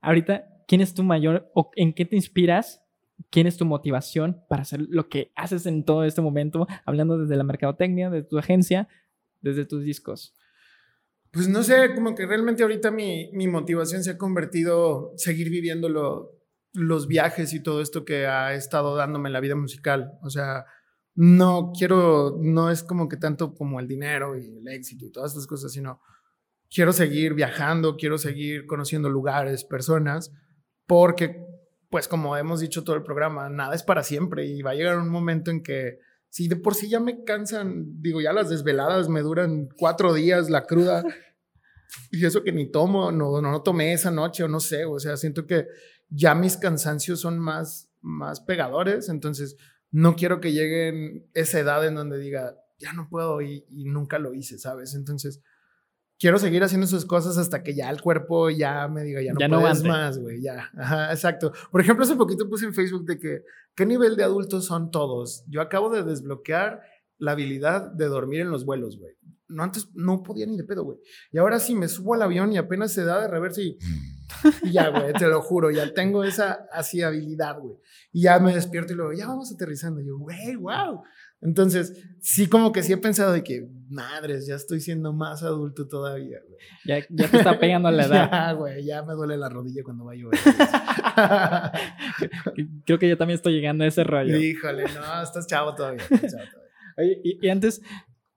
ahorita, ¿quién es tu mayor o en qué te inspiras? ¿Quién es tu motivación para hacer lo que haces en todo este momento? Hablando desde la mercadotecnia, de tu agencia, desde tus discos. Pues no sé, como que realmente ahorita mi, mi motivación se ha convertido seguir viviendo los viajes y todo esto que ha estado dándome la vida musical. O sea, no quiero, no es como que tanto como el dinero y el éxito y todas estas cosas, sino quiero seguir viajando, quiero seguir conociendo lugares, personas, porque, pues como hemos dicho todo el programa, nada es para siempre y va a llegar un momento en que, si de por sí ya me cansan, digo, ya las desveladas me duran cuatro días, la cruda, y eso que ni tomo, no, no, no tomé esa noche o no sé, o sea, siento que ya mis cansancios son más, más pegadores, entonces no quiero que lleguen esa edad en donde diga, ya no puedo y, nunca lo hice, ¿sabes? Entonces, quiero seguir haciendo sus cosas hasta que ya el cuerpo ya me diga, ya no puedes más, güey, ya. Ajá, exacto. Por ejemplo, hace poquito puse en Facebook de que, ¿qué nivel de adultos son todos? Yo acabo de desbloquear la habilidad de dormir en los vuelos, güey. No, antes no podía ni de pedo, güey. Y ahora sí me subo al avión y apenas se da de reversa y, y ya, güey, te lo juro, ya tengo esa así habilidad, güey. Y ya me despierto y luego, ya vamos aterrizando. Y yo, güey, wow. Entonces, sí, como que sí he pensado de que, madres, ya estoy siendo más adulto todavía, güey. Ya, ya te está pegando la edad. ya, güey, ya me duele la rodilla cuando va a llover. Creo que yo también estoy llegando a ese rayo. Híjole, no, estás chavo todavía. Estás chavo todavía. Oye, y, antes,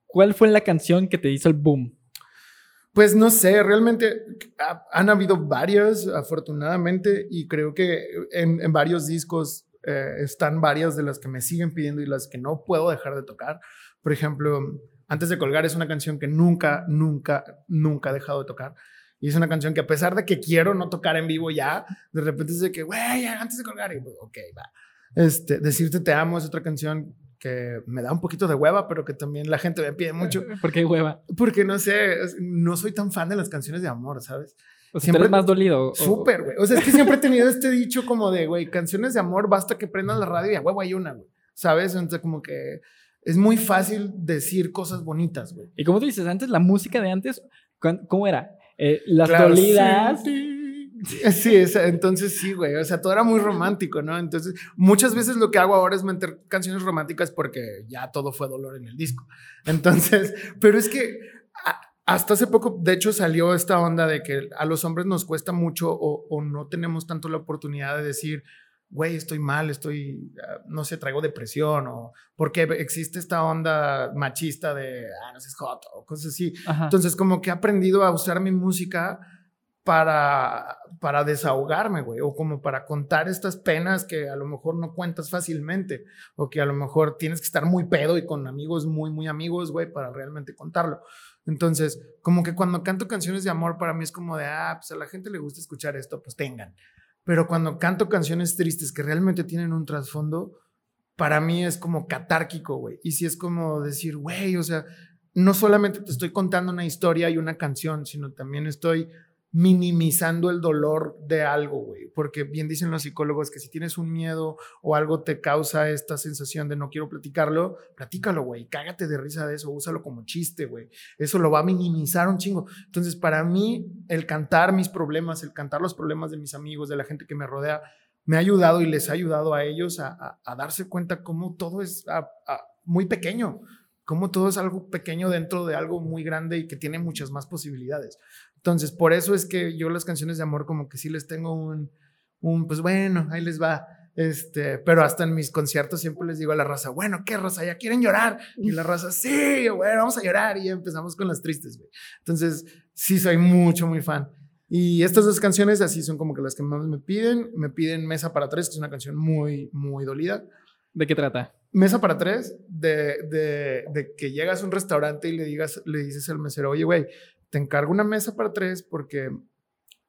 ¿cuál fue la canción que te hizo el boom? Pues no sé, realmente han habido varias, afortunadamente, y creo que en, varios discos eh, están varias de las que me siguen pidiendo y las que no puedo dejar de tocar. Por ejemplo, Antes de colgar es una canción que nunca, nunca, nunca he dejado de tocar. Y es una canción que a pesar de que quiero no tocar en vivo ya, de repente es de que, güey, antes de colgar, y ok, va. Este, Decirte te amo es otra canción que me da un poquito de hueva, pero que también la gente me pide mucho. ¿Por qué hueva? Porque no sé, no soy tan fan de las canciones de amor, ¿sabes? O sea, siempre más dolido. Súper, güey. O sea, es que siempre he tenido este dicho como de, güey, canciones de amor, basta que prendan la radio y a huevo hay una, güey. ¿Sabes? Entonces, como que es muy fácil decir cosas bonitas, güey. Y como tú dices, antes la música de antes, ¿cómo era? Eh, las Claro, dolidas. sí. Sí, es- entonces sí, güey. O sea, todo era muy romántico, ¿no? Entonces, muchas veces lo que hago ahora es meter canciones románticas porque ya todo fue dolor en el disco. Entonces, pero es que a- hasta hace poco, de hecho, salió esta onda de que a los hombres nos cuesta mucho o, o no tenemos tanto la oportunidad de decir, güey, estoy mal, estoy, ah, no sé, traigo depresión o porque existe esta onda machista de, ah, no seas joto o cosas así. Ajá. Entonces, como que he aprendido a usar mi música para, para desahogarme, güey, o como para contar estas penas que a lo mejor no cuentas fácilmente, o que a lo mejor tienes que estar muy pedo y con amigos muy, muy amigos, güey, para realmente contarlo. Entonces, como que cuando canto canciones de amor, para mí es como de, ah, pues a la gente le gusta escuchar esto, pues tengan. Pero cuando canto canciones tristes que realmente tienen un trasfondo, para mí es como catárquico, güey. Y si es como decir, güey, o sea, no solamente te estoy contando una historia y una canción, sino también estoy minimizando el dolor de algo, güey. Porque bien dicen los psicólogos que si tienes un miedo o algo te causa esta sensación de no quiero platicarlo, platícalo, güey. Cágate de risa de eso, úsalo como chiste, güey. Eso lo va a minimizar un chingo. Entonces, para mí, el cantar mis problemas, el cantar los problemas de mis amigos, de la gente que me rodea, me ha ayudado y les ha ayudado a ellos a, a- darse cuenta cómo todo es muy pequeño, cómo todo es algo pequeño dentro de algo muy grande y que tiene muchas más posibilidades. Entonces, por eso es que yo las canciones de amor como que sí les tengo un, un pues bueno, ahí les va. Este, pero hasta en mis conciertos siempre les digo a la raza, bueno, ¿qué raza? ¿Ya quieren llorar? Y la raza, sí, bueno, vamos a llorar. Y ya empezamos con las tristes, güey. Entonces, sí, soy mucho, muy fan. Y estas dos canciones así son como que las que más me piden. Me piden Mesa para Tres, que es una canción muy, muy dolida. ¿De qué trata? Mesa para tres, de, de, de que llegas a un restaurante y le, digas, le dices al mesero, oye, güey, te encargo una mesa para tres porque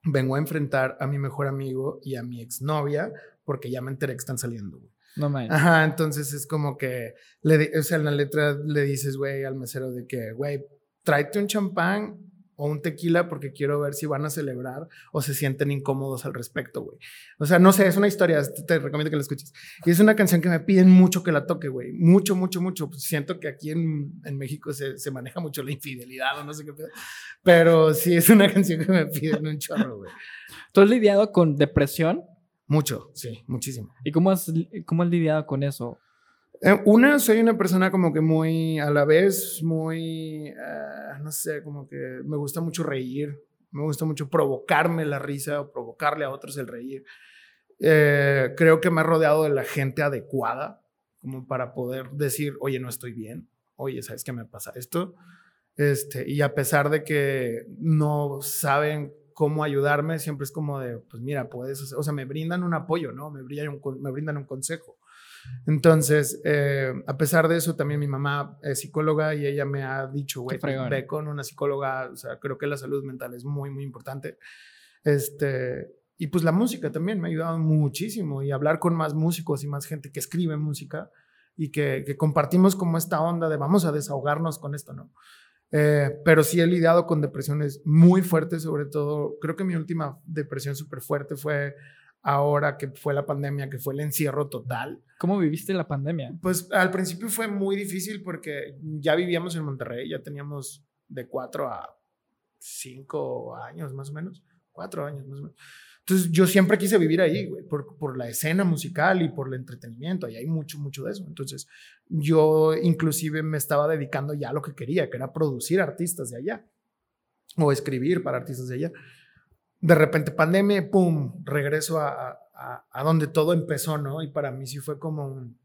vengo a enfrentar a mi mejor amigo y a mi exnovia porque ya me enteré que están saliendo, güey. No manches. Ajá, entonces es como que, le, o sea, en la letra le dices, güey, al mesero de que, güey, tráete un champán o un tequila porque quiero ver si van a celebrar o se sienten incómodos al respecto, güey. O sea, no sé, es una historia, te, recomiendo que la escuches. Y es una canción que me piden mucho que la toque, güey. Mucho, mucho, mucho. Pues siento que aquí en, en México se, se maneja mucho la infidelidad o no sé qué pedo. Pero sí, es una canción que me piden un chorro, güey. ¿Tú has lidiado con depresión? Mucho, sí, muchísimo. ¿Y cómo has, cómo has lidiado con eso? Eh, Una, soy una persona como que muy, a la vez, muy, eh, no sé, como que me gusta mucho reír, me gusta mucho provocarme la risa o provocarle a otros el reír. Eh, creo que me he rodeado de la gente adecuada como para poder decir, oye, no estoy bien, oye, ¿sabes qué me pasa esto? Este, y a pesar de que no saben cómo ayudarme, siempre es como de, pues mira, puedes, o sea, me brindan un apoyo, ¿no? Me brindan un, me brindan un consejo. Entonces, eh, a pesar de eso, también mi mamá es psicóloga y ella me ha dicho, güey, ve con una psicóloga, o sea, creo que la salud mental es muy, muy importante. Este, y pues la música también me ha ayudado muchísimo y hablar con más músicos y más gente que escribe música y que, que compartimos como esta onda de vamos a desahogarnos con esto, ¿no? Eh, pero sí he lidiado con depresiones muy fuertes, sobre todo, creo que mi última depresión súper fuerte fue ahora que fue la pandemia, que fue el encierro total. ¿Cómo viviste la pandemia? Pues al principio fue muy difícil porque ya vivíamos en Monterrey, ya teníamos de cuatro a cinco años más o menos, cuatro años más o menos. Entonces yo siempre quise vivir ahí, güey, por, por la escena musical y por el entretenimiento, y hay mucho, mucho de eso. Entonces yo inclusive me estaba dedicando ya a lo que quería, que era producir artistas de allá o escribir para artistas de allá. De repente pandemia, ¡pum!, regreso a, a, a donde todo empezó, ¿no? Y para mí sí fue como un...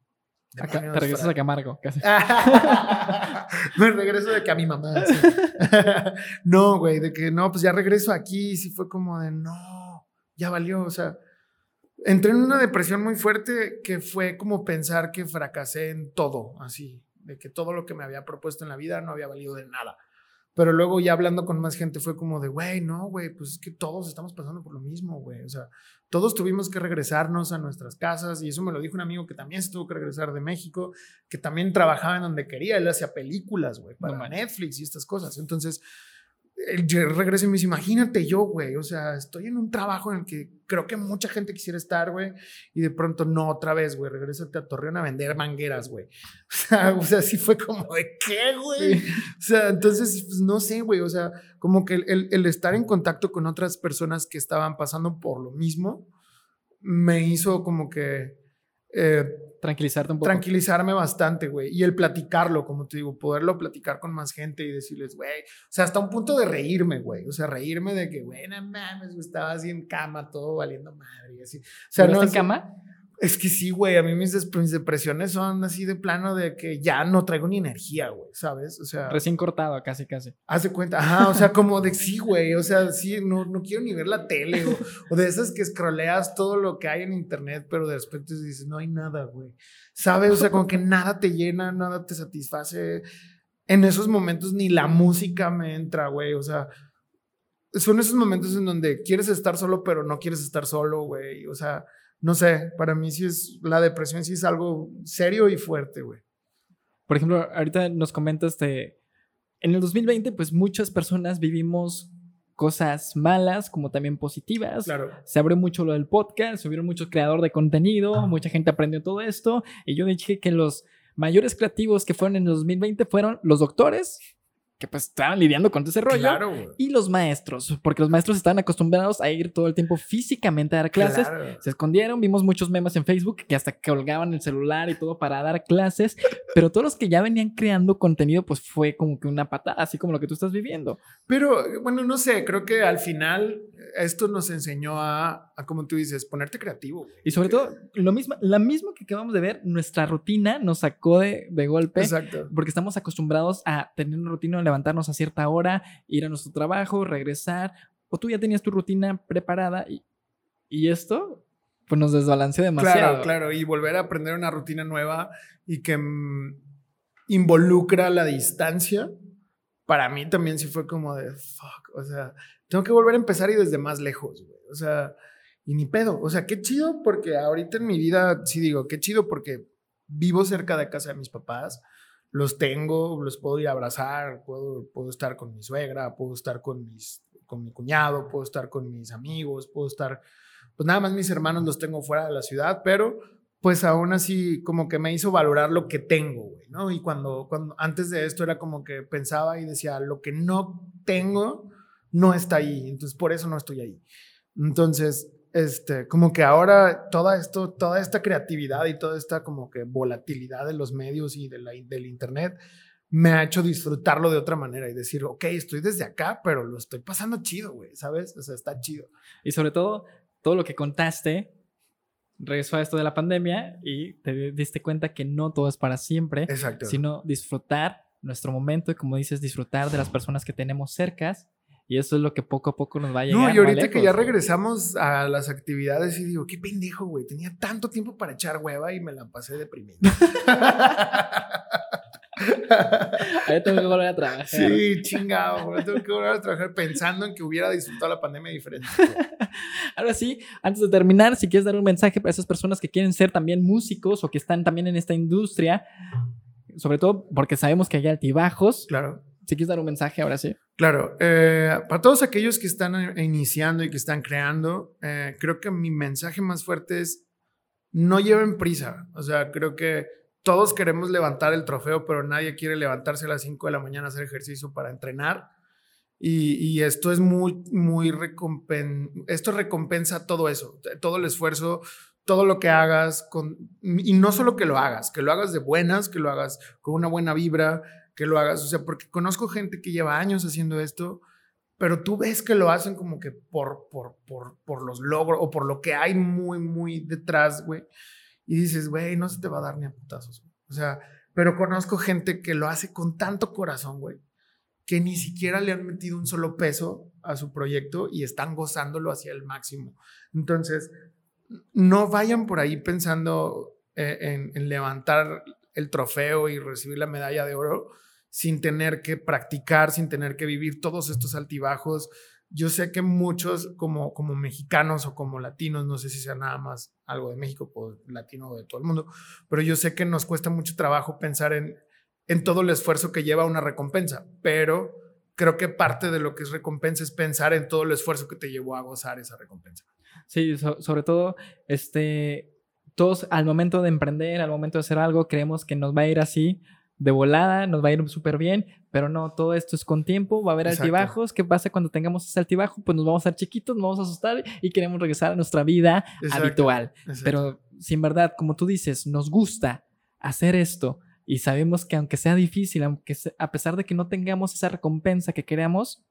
Demonios, te regresas fra- a Camargo. casi. me regreso de que a mi mamá. sí. no, güey, de que no, pues ya regreso aquí. Sí fue como de no, ya valió. O sea, entré en una depresión muy fuerte que fue como pensar que fracasé en todo, así, de que todo lo que me había propuesto en la vida no había valido de nada. Pero luego ya hablando con más gente fue como de, güey, no, güey, pues es que todos estamos pasando por lo mismo, güey. O sea, todos tuvimos que regresarnos a nuestras casas y eso me lo dijo un amigo que también se tuvo que regresar de México, que también trabajaba en donde quería, él hacía películas, güey, para No. Netflix y estas cosas. Entonces, yo regreso y me dice, imagínate yo, güey, o sea, estoy en un trabajo en el que creo que mucha gente quisiera estar, güey, y de pronto no, otra vez, güey, regresate a Torreón a vender mangueras, güey. O sea, o sea, sí fue como de qué, güey. O sea, entonces, pues no sé, güey, o sea, como que el, el, estar en contacto con otras personas que estaban pasando por lo mismo, me hizo como que... Eh, Tranquilizarte un poco. Tranquilizarme bastante, güey. Y el platicarlo, como te digo, poderlo platicar con más gente y decirles, güey. O sea, hasta un punto de reírme, güey. O sea, reírme de que, güey, no mames, estaba así en cama, todo valiendo madre y así. O sea, ¿No en cama? Es que sí, güey, a mí mis, depresiones son así de plano de que ya no traigo ni energía, güey, ¿sabes? O sea... Recién cortado, casi, casi. Hace cuenta, ajá, o sea, como de sí, güey, o sea, sí, no, no quiero ni ver la tele, o, o de esas que scrolleas todo lo que hay en internet, pero de repente dices, no hay nada, güey, ¿sabes? O sea, como que nada te llena, nada te satisface. En esos momentos ni la música me entra, güey, o sea, son esos momentos en donde quieres estar solo, pero no quieres estar solo, güey, o sea no sé, para mí sí es, la depresión sí es algo serio y fuerte, güey. Por ejemplo, ahorita nos comentas de, en el 2020, pues muchas personas vivimos cosas malas como también positivas. Claro. Se abrió mucho lo del podcast, subieron muchos creadores de contenido, mucha gente aprendió todo esto y yo dije que los mayores creativos que fueron en el 2020 fueron los doctores, que pues estaban lidiando con ese rollo. Claro, y los maestros, porque los maestros estaban acostumbrados a ir todo el tiempo físicamente a dar clases. Se escondieron, vimos muchos memes en Facebook que hasta colgaban el celular y todo para dar clases, pero todos los que ya venían creando contenido, pues fue como que una patada, así como lo que tú estás viviendo. Pero bueno, no sé, creo que al final esto nos enseñó a, a como tú dices, ponerte creativo. Y sobre todo, lo mismo, la misma que acabamos de ver, nuestra rutina nos sacó de, de golpe. Exacto. Porque estamos acostumbrados a tener una rutina levantarnos a cierta hora, ir a nuestro trabajo, regresar, o tú ya tenías tu rutina preparada y, y esto pues nos desbalanceó demasiado. Claro, claro, y volver a aprender una rutina nueva y que mm, involucra la distancia, para mí también sí fue como de, fuck, o sea, tengo que volver a empezar y desde más lejos, güey. O sea, y ni pedo. O sea, qué chido porque ahorita en mi vida, sí digo, qué chido porque vivo cerca de casa de mis papás los tengo, los puedo ir a abrazar, puedo, puedo estar con mi suegra, puedo estar con, mis, con mi cuñado, puedo estar con mis amigos, puedo estar, pues nada más mis hermanos los tengo fuera de la ciudad, pero pues aún así como que me hizo valorar lo que tengo, güey, ¿no? Y cuando, cuando antes de esto era como que pensaba y decía, lo que no tengo no está ahí, entonces por eso no estoy ahí. Entonces, este, como que ahora toda esto, toda esta creatividad y toda esta como que volatilidad de los medios y de la, del internet me ha hecho disfrutarlo de otra manera y decir, ok, estoy desde acá, pero lo estoy pasando chido, güey, ¿sabes? O sea, está chido. Y sobre todo, todo lo que contaste regresó a esto de la pandemia y te diste cuenta que no todo es para siempre, Exacto. sino disfrutar nuestro momento y como dices, disfrutar de las personas que tenemos cercas y eso es lo que poco a poco nos va a llegar. No, y ahorita que ya regresamos a las actividades y digo, qué pendejo, güey. Tenía tanto tiempo para echar hueva y me la pasé deprimido. Ahora tengo que volver a trabajar. Sí, chingado. Ahora tengo que volver a trabajar pensando en que hubiera disfrutado la pandemia diferente. Ahora sí, antes de terminar, si quieres dar un mensaje para esas personas que quieren ser también músicos o que están también en esta industria, sobre todo porque sabemos que hay altibajos. Claro. Si quieres dar un mensaje, ahora sí. Claro, eh, para todos aquellos que están iniciando y que están creando, eh, creo que mi mensaje más fuerte es no lleven prisa. O sea, creo que todos queremos levantar el trofeo, pero nadie quiere levantarse a las 5 de la mañana a hacer ejercicio para entrenar. Y, esto es muy, muy esto recompensa todo eso, todo el esfuerzo, todo lo que hagas, y no solo que lo hagas, que lo hagas de buenas, que lo hagas con una buena vibra, que lo hagas. O sea, porque conozco gente que lleva años haciendo esto, pero tú ves que lo hacen como que por, por, por, por los logros o por lo que hay muy, muy detrás, güey. Y dices, güey, no se te va a dar ni a putazos. O sea, pero conozco gente que lo hace con tanto corazón, güey, que ni siquiera le han metido un solo peso a su proyecto y están gozándolo hacia el máximo. Entonces, no vayan por ahí pensando eh, en, en levantar el trofeo y recibir la medalla de oro sin tener que practicar, sin tener que vivir todos estos altibajos. Yo sé que muchos como, como mexicanos o como latinos, no sé si sea nada más algo de México o latino de todo el mundo, pero yo sé que nos cuesta mucho trabajo pensar en, en todo el esfuerzo que lleva una recompensa, pero creo que parte de lo que es recompensa es pensar en todo el esfuerzo que te llevó a gozar esa recompensa. Sí, sobre todo, este, todos al momento de emprender, al momento de hacer algo, creemos que nos va a ir así, de volada, nos va a ir súper bien, pero no, todo esto es con tiempo, va a haber altibajos. ¿Qué pasa cuando tengamos ese altibajo? Pues nos vamos a hacer chiquitos, nos vamos a asustar y queremos regresar a nuestra vida habitual. Pero si en verdad, como tú dices, nos gusta hacer esto y sabemos que aunque sea difícil, aunque a pesar de que no tengamos esa recompensa que queremos,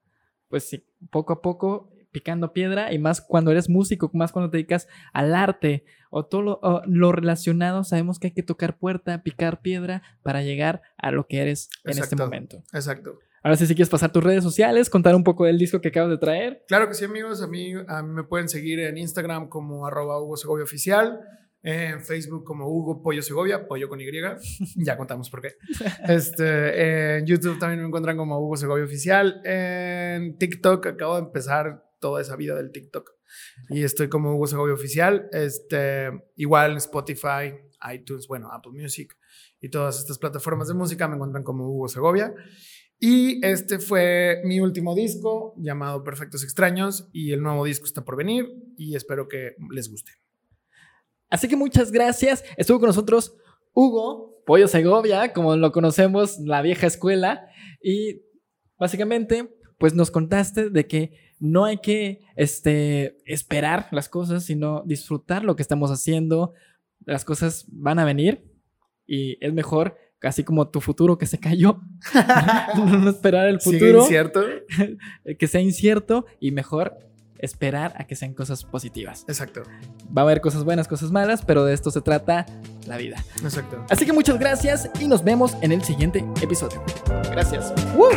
pues sí, poco a poco picando piedra y más cuando eres músico, más cuando te dedicas al arte o todo lo, relacionado, sabemos que hay que tocar puerta, picar piedra para llegar a lo que eres en este momento. Exacto. Ahora sí, si quieres pasar tus redes sociales, contar un poco del disco que acabas de traer. Claro que sí, amigos. A mí, a mí me pueden seguir en Instagram como arroba Hugo Segovia Oficial en Facebook como Hugo Pollo Segovia, pollo con Y, ya contamos por qué. Este, en YouTube también me encuentran como Hugo Segovia Oficial. En TikTok acabo de empezar toda esa vida del TikTok y estoy como Hugo Segovia Oficial. Este, igual Spotify, iTunes, bueno, Apple Music y todas estas plataformas de música me encuentran como Hugo Segovia. Y este fue mi último disco llamado Perfectos Extraños y el nuevo disco está por venir y espero que les guste. Así que muchas gracias. Estuvo con nosotros Hugo Pollo Segovia, como lo conocemos, la vieja escuela. Y básicamente, pues nos contaste de que no hay que este, esperar las cosas, sino disfrutar lo que estamos haciendo. Las cosas van a venir y es mejor, casi como tu futuro que se cayó, no esperar el futuro. incierto. que sea incierto y mejor esperar a que sean cosas positivas. Exacto. Va a haber cosas buenas, cosas malas, pero de esto se trata la vida. Exacto. Así que muchas gracias y nos vemos en el siguiente episodio. Gracias. ¡Woo!